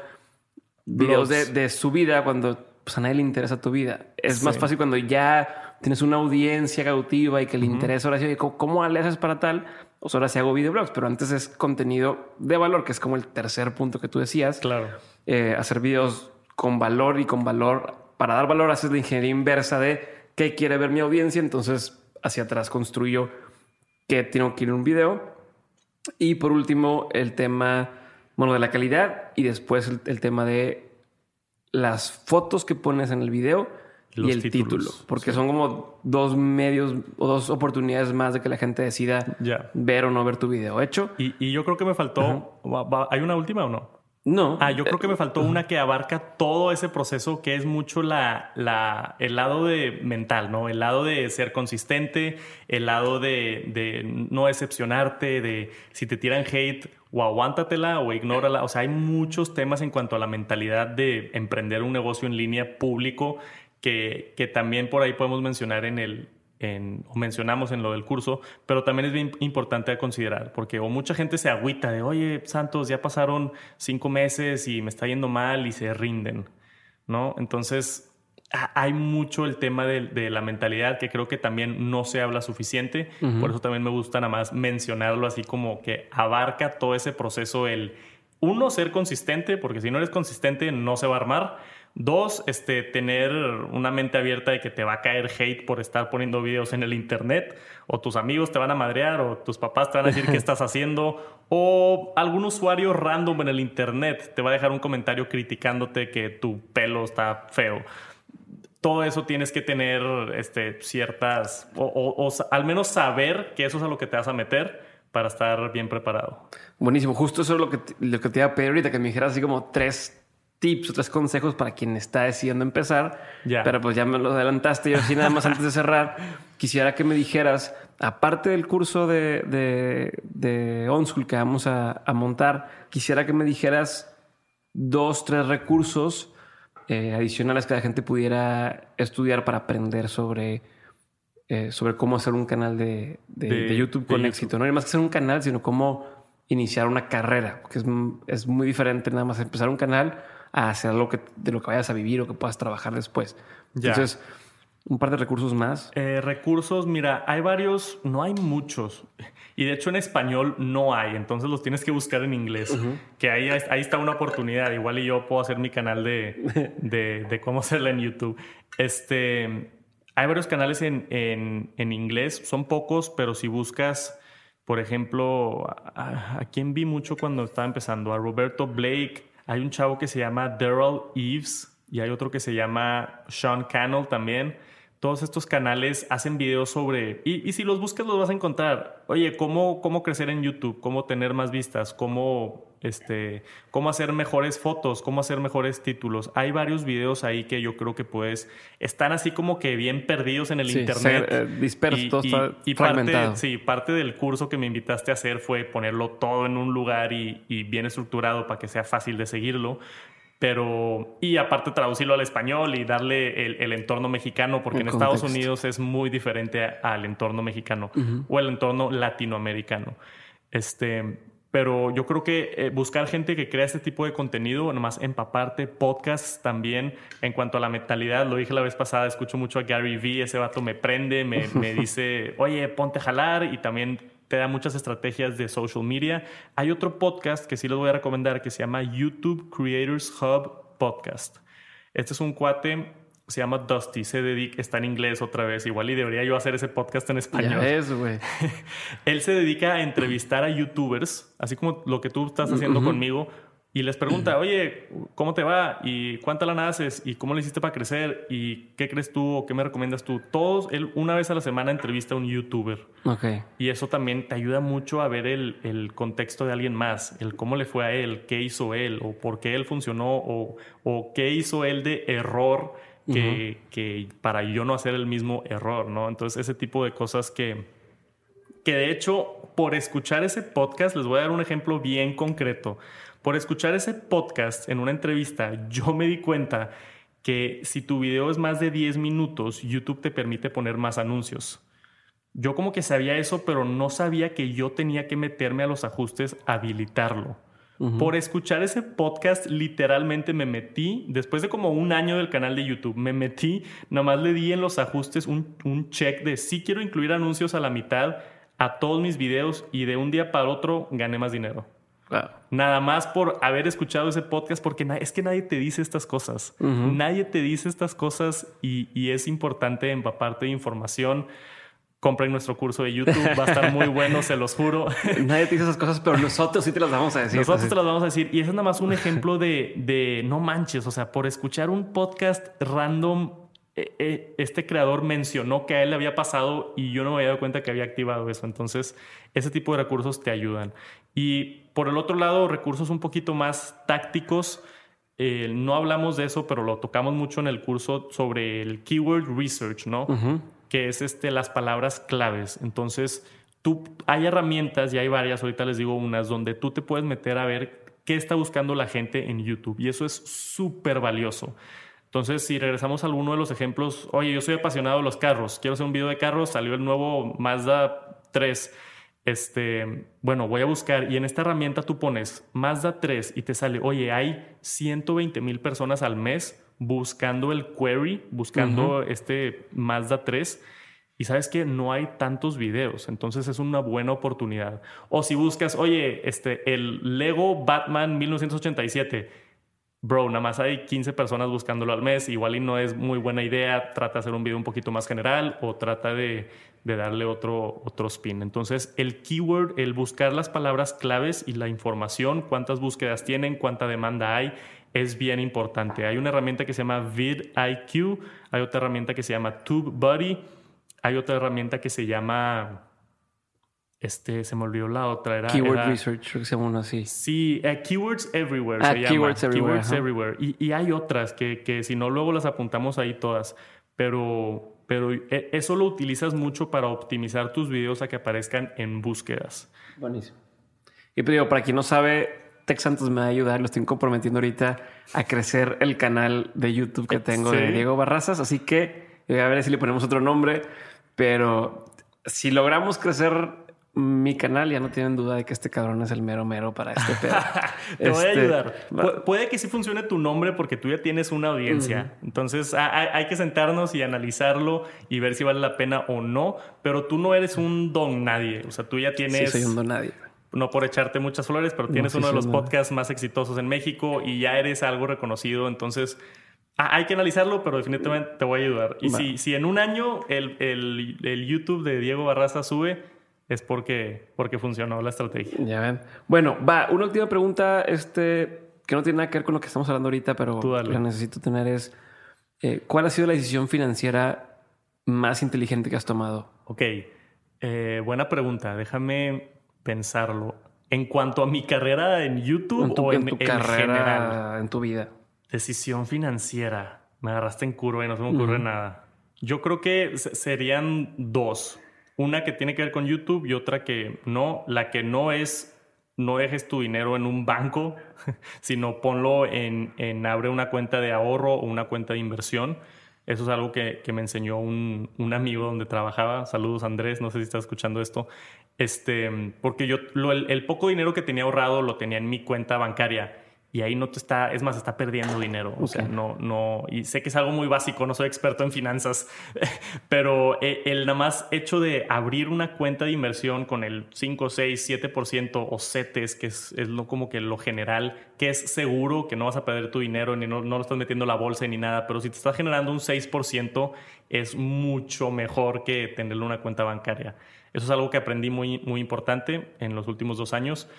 videos de, su vida cuando pues, a nadie le interesa tu vida. Es más fácil cuando ya tienes una audiencia cautiva y que le interesa ahora sí, ¿cómo, le haces para tal? Pues ahora sí hago videoblogs, pero antes es contenido de valor, que es como el tercer punto que tú decías. Claro. Eh, hacer videos con valor y con valor. Para dar valor haces la ingeniería inversa de qué quiere ver mi audiencia. Entonces hacia atrás construyo que tengo que ir en un video. Y por último, el tema, bueno, de la calidad y después el, tema de las fotos que pones en el video y el título, porque son como dos medios o dos oportunidades más de que la gente decida ver o no ver tu video hecho. Y, yo creo que me faltó, ¿hay una última o no? No. Ah, yo creo que me faltó una que abarca todo ese proceso que es mucho la, la, el lado de mental, ¿no? El lado de ser consistente, el lado de, de no decepcionarte, de si te tiran hate o aguántatela o ignórala. O sea, hay muchos temas en cuanto a la mentalidad de emprender un negocio en línea público que, que también por ahí podemos mencionar en el, o mencionamos en lo del curso, pero también es bien importante a considerar, porque o mucha gente se agüita de, oye, Santos, ya pasaron cinco meses y me está yendo mal y se rinden, ¿no? Entonces, hay mucho el tema de, la mentalidad que creo que también no se habla suficiente, por eso también me gusta nada más mencionarlo así como que abarca todo ese proceso, el uno, ser consistente, porque si no eres consistente no se va a armar. Dos, este, tener una mente abierta de que te va a caer hate por estar poniendo videos en el internet, o tus amigos te van a madrear, o tus papás te van a decir qué estás haciendo, o algún usuario random en el internet te va a dejar un comentario criticándote que tu pelo está feo. Todo eso tienes que tener este, ciertas, o, al menos saber que eso es a lo que te vas a meter para estar bien preparado. Buenísimo, justo eso es lo que, lo que te iba a pedir ahorita, que me dijeras así como tres tips o tres consejos para quien está decidiendo empezar. Pero pues ya me lo adelantaste. Y así nada más antes de cerrar, quisiera que me dijeras, aparte del curso de, de, de OnSchool que vamos a, montar, quisiera que me dijeras dos, tres recursos eh, adicionales que la gente pudiera estudiar para aprender sobre, eh, sobre cómo hacer un canal de, de YouTube con éxito. No más que hacer un canal, sino cómo iniciar una carrera, que es, es muy diferente nada más empezar un canal a hacer algo que, de lo que vayas a vivir o que puedas trabajar después. Entonces, un par de recursos más. Eh, recursos, mira, hay varios, no hay muchos. Y de hecho en español no hay, entonces los tienes que buscar en inglés. Que ahí, ahí está una oportunidad. Igual y yo puedo hacer mi canal de, de, cómo hacerla en YouTube. Este, hay varios canales en, en, en, inglés, son pocos, pero si buscas, por ejemplo, a, a quién vi mucho cuando estaba empezando, a Roberto Blake, hay un chavo que se llama Daryl Eves y hay otro que se llama Sean Cannell también. Todos estos canales hacen videos sobre, y, y, si los buscas los vas a encontrar. Oye, ¿cómo, cómo crecer en YouTube, cómo tener más vistas, cómo este, cómo hacer mejores fotos, cómo hacer mejores títulos. Hay varios videos ahí que yo creo que puedes, están así como que bien perdidos en el internet. Eh, dispersos, y, parte, sí, parte del curso que me invitaste a hacer fue ponerlo todo en un lugar y, bien estructurado para que sea fácil de seguirlo pero y aparte traducirlo al español y darle el, entorno mexicano, porque en Estados Unidos es muy diferente al entorno mexicano o el entorno latinoamericano. Este, pero yo creo que eh, buscar gente que crea este tipo de contenido, nomás empaparte, podcasts también, en cuanto a la mentalidad, lo dije la vez pasada, escucho mucho a Gary Vee, ese vato me prende, me, me dice, oye, ponte a jalar y también te da muchas estrategias de social media. Hay otro podcast que sí les voy a recomendar que se llama YouTube Creators Hub Podcast. Este es un cuate se llama Dusty, se dedica, está en inglés otra vez, igual y debería yo hacer ese podcast en español. Ya es, güey. Él se dedica a entrevistar a youtubers, así como lo que tú estás haciendo conmigo, y les pregunta, oye, ¿cómo te va? ¿Y cuánta lana haces? ¿Y cómo le hiciste para crecer? ¿Y qué crees tú o qué me recomiendas tú? Todos, él una vez a la semana entrevista a un youtuber. Ok. Y eso también te ayuda mucho a ver el, el, contexto de alguien más, el cómo le fue a él, qué hizo él, o por qué él funcionó, o, o qué hizo él de error que, para yo no hacer el mismo error, ¿no? Entonces, ese tipo de cosas que, que de hecho, por escuchar ese podcast, les voy a dar un ejemplo bien concreto. Por escuchar ese podcast en una entrevista, yo me di cuenta que si tu video es más de 10 minutos, YouTube te permite poner más anuncios. Yo como que sabía eso, pero no sabía que yo tenía que meterme a los ajustes, habilitarlo. Por escuchar ese podcast, literalmente me metí, después de como un año del canal de YouTube, me metí, nada más le di en los ajustes un, un check de si quiero incluir anuncios a la mitad a todos mis videos y de un día para otro gané más dinero. Nada más por haber escuchado ese podcast, porque es que nadie te dice estas cosas. Nadie te dice estas cosas y, y es importante empaparte de información compren nuestro curso de YouTube, va a estar muy bueno, se los juro. Nadie te dice esas cosas, pero nosotros sí te las vamos a decir. Nosotros te las vamos a decir. Y es nada más un ejemplo de, de no manches, o sea, por escuchar un podcast random, eh, eh, este creador mencionó que a él le había pasado y yo no me había dado cuenta que había activado eso. Entonces, ese tipo de recursos te ayudan. Y por el otro lado, recursos un poquito más tácticos. Eh, no hablamos de eso, pero lo tocamos mucho en el curso sobre el keyword research, ¿no? Que es este, las palabras claves. Entonces, tú, hay herramientas y hay varias, ahorita les digo unas, donde tú te puedes meter a ver qué está buscando la gente en YouTube y eso es súper valioso. Entonces, si regresamos a alguno de los ejemplos, oye, yo soy apasionado de los carros, quiero hacer un video de carros, salió el nuevo Mazda 3. Este, bueno, voy a buscar y en esta herramienta tú pones Mazda 3 y te sale, oye, hay 120 mil personas al mes buscando el query, buscando este Mazda 3 y sabes que no hay tantos videos, entonces es una buena oportunidad. O si buscas, oye, este, el Lego Batman 1987, bro, nada más hay 15 personas buscándolo al mes, igual y no es muy buena idea, trata de hacer un video un poquito más general o trata de, de darle otro, otro spin. Entonces, el keyword, el buscar las palabras claves y la información, cuántas búsquedas tienen, cuánta demanda hay, es bien importante. Hay una herramienta que se llama vidIQ, hay otra herramienta que se llama TubeBuddy, hay otra herramienta que se llama este, se me olvidó la otra. Era, Keyword Research, creo que se llama uno así. Sí, eh, Keywords Everywhere ah, se Keywords llama. Everywhere. Keywords Everywhere. Y, y, hay otras que, que, si no, luego las apuntamos ahí todas. Pero, pero eh, eso lo utilizas mucho para optimizar tus videos a que aparezcan en búsquedas. Buenísimo. Y pero digo, para quien no sabe, Tech Santos me va a ayudar, lo estoy comprometiendo ahorita a crecer el canal de YouTube que tengo de Diego Barrazas, así que a ver si le ponemos otro nombre, pero si logramos crecer mi canal, ya no tienen duda de que este cabrón es el mero mero para este pedo. Te voy a este, ayudar. puede que sí funcione tu nombre porque tú ya tienes una audiencia. Entonces hay, hay, que sentarnos y analizarlo y ver si vale la pena o no. Pero tú no eres un don nadie. O sea, tú ya tienes. Sí, soy un don nadie no por echarte muchas flores, pero tienes uno de los podcasts más exitosos en México y ya eres algo reconocido. Entonces, hay que analizarlo, pero definitivamente te voy a ayudar. Y si, si en un año el, el, el, YouTube de Diego Barraza sube, es porque, porque funcionó la estrategia. Ya ven. Bueno, va, una última pregunta, este, que no tiene nada que ver con lo que estamos hablando ahorita, pero la necesito tener es, eh, ¿cuál ha sido la decisión financiera más inteligente que has tomado? Ok, eh, buena pregunta. Déjame pensarlo. En cuanto a mi carrera en YouTube o en, tu carrera, en tu vida. Decisión financiera. Me agarraste en curva y no se me ocurre nada. Yo creo que serían dos. Una que tiene que ver con YouTube y otra que no. La que no es no dejes tu dinero en un banco, sino ponlo en, en abre una cuenta de ahorro o una cuenta de inversión. Eso es algo que, que me enseñó un, un, amigo donde trabajaba. Saludos Andrés, no sé si estás escuchando esto. Este, porque yo lo, el, poco dinero que tenía ahorrado lo tenía en mi cuenta bancaria y ahí no te está, es más, está perdiendo dinero. O sea, no, no, y sé que es algo muy básico, no soy experto en finanzas, pero eh, el nada más hecho de abrir una cuenta de inversión con el 5, 6, 7% o CETES, que es, es, lo como que lo general, que es seguro que no vas a perder tu dinero ni no, no lo estás metiendo en la bolsa ni nada, pero si te está generando un 6%, es mucho mejor que tenerlo en una cuenta bancaria. Eso es algo que aprendí muy, muy importante en los últimos dos años.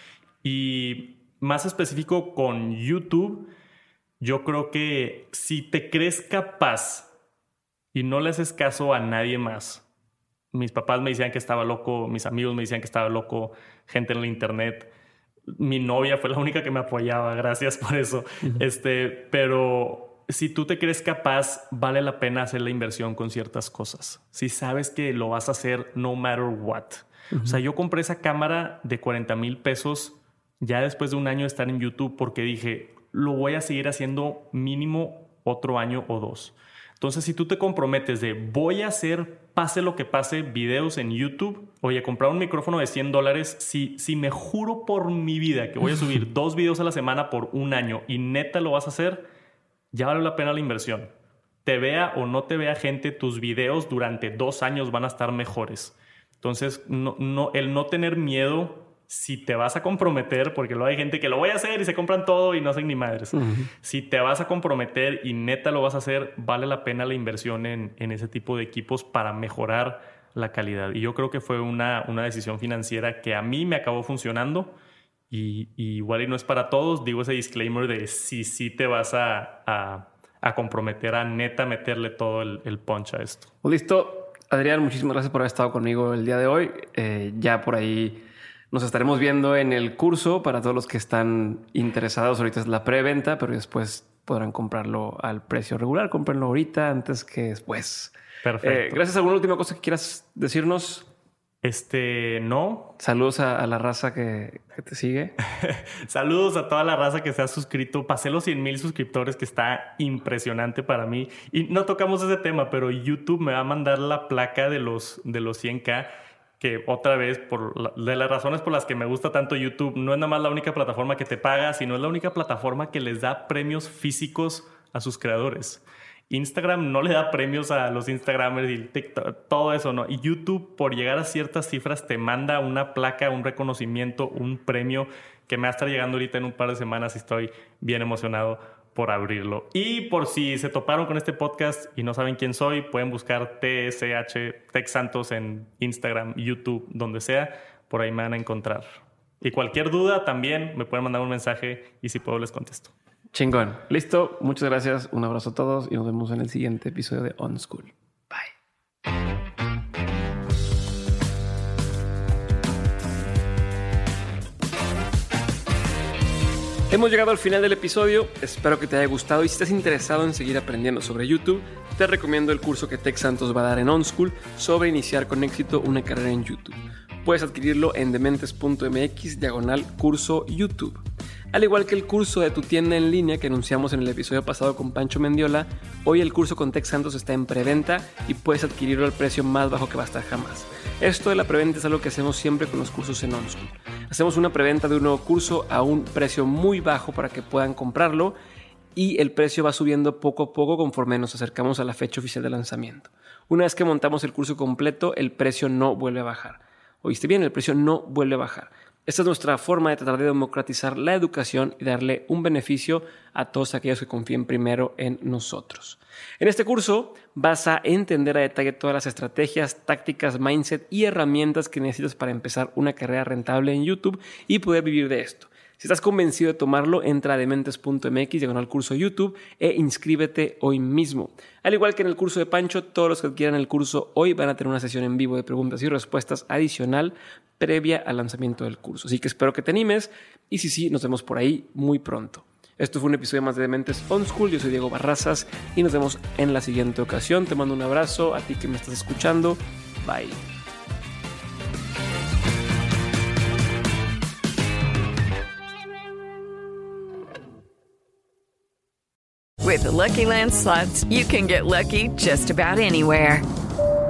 Y más específico con YouTube, yo creo que si te crees capaz y no le haces caso a nadie más, mis papás me decían que estaba loco, mis amigos me decían que estaba loco, gente en la internet, mi novia fue la única que me apoyaba, gracias por eso. Este, pero si tú te crees capaz, vale la pena hacer la inversión con ciertas cosas. Si sabes que lo vas a hacer no matter what. O sea, yo compré esa cámara de 40 mil pesos ya después de un año de estar en YouTube porque dije, lo voy a seguir haciendo mínimo otro año o dos. Entonces, si tú te comprometes de voy a hacer pase lo que pase, videos en YouTube. Oye, comprar un micrófono de 100 dólares, si, si me juro por mi vida que voy a subir dos videos a la semana por un año y neta lo vas a hacer, ya vale la pena la inversión. Te vea o no te vea gente, tus videos durante dos años van a estar mejores. Entonces, no, no, el no tener miedo si te vas a comprometer, porque luego hay gente que lo voy a hacer y se compran todo y no hacen ni madres. Si te vas a comprometer y neta lo vas a hacer, vale la pena la inversión en, ese tipo de equipos para mejorar la calidad. Y yo creo que fue una, una decisión financiera que a mí me acabó funcionando. Y, igual y no es para todos, digo ese disclaimer de si sí te vas a, a, comprometer a neta meterle todo el, el punch a esto. Listo. Adrián, muchísimas gracias por haber estado conmigo el día de hoy. Eh, ya por ahí nos estaremos viendo en el curso para todos los que están interesados. Ahorita es la preventa, pero después podrán comprarlo al precio regular. Cómprenlo ahorita antes que después. Perfecto. Eh, gracias. ¿Alguna última cosa que quieras decirnos? Este, no. Saludos a, la raza que, te sigue. Saludos a toda la raza que se ha suscrito. Pasé los 100 mil suscriptores, que está impresionante para mí. Y no tocamos ese tema, pero YouTube me va a mandar la placa de los, de los 100K que otra vez, por de las razones por las que me gusta tanto YouTube, no es nada más la única plataforma que te paga, sino es la única plataforma que les da premios físicos a sus creadores. Instagram no le da premios a los Instagramers y TikTok, todo eso, ¿no? Y YouTube, por llegar a ciertas cifras, te manda una placa, un reconocimiento, un premio que me va a estar llegando ahorita en un par de semanas y estoy bien emocionado por abrirlo. Y por si se toparon con este podcast y no saben quién soy, pueden buscar TSH Tech Santos en Instagram, YouTube, donde sea. Por ahí me van a encontrar. Y cualquier duda también me pueden mandar un mensaje y si puedo les contesto. Chingón. Listo. Muchas gracias. Un abrazo a todos y nos vemos en el siguiente episodio de On School. Hemos llegado al final del episodio, espero que te haya gustado y si estás interesado en seguir aprendiendo sobre YouTube, te recomiendo el curso que Tech Santos va a dar en OnSchool sobre iniciar con éxito una carrera en YouTube. Puedes adquirirlo en dementes.mx diagonal curso YouTube. Al igual que el curso de tu tienda en línea que anunciamos en el episodio pasado con Pancho Mendiola, hoy el curso con Tech Santos está en preventa y puedes adquirirlo al precio más bajo que va a estar jamás. Esto de la preventa es algo que hacemos siempre con los cursos en OnSchool. Hacemos una preventa de un nuevo curso a un precio muy bajo para que puedan comprarlo y el precio va subiendo poco a poco conforme nos acercamos a la fecha oficial de lanzamiento. Una vez que montamos el curso completo, el precio no vuelve a bajar. ¿Oíste bien? El precio no vuelve a bajar. Esta es nuestra forma de tratar de democratizar la educación y darle un beneficio a todos aquellos que confíen primero en nosotros. En este curso vas a entender a detalle todas las estrategias, tácticas, mindset y herramientas que necesitas para empezar una carrera rentable en YouTube y poder vivir de esto. Si estás convencido de tomarlo, entra a dementes.mx, diagonal curso YouTube e inscríbete hoy mismo. Al igual que en el curso de Pancho, todos los que adquieran el curso hoy van a tener una sesión en vivo de preguntas y respuestas adicional previa al lanzamiento del curso. Así que espero que te animes y si sí, nos vemos por ahí muy pronto. Esto fue un episodio más de Dementes On School. Yo soy Diego Barrazas y nos vemos en la siguiente ocasión. Te mando un abrazo a ti que me estás escuchando. Bye. With the Lucky Land slots, you can get lucky just about anywhere.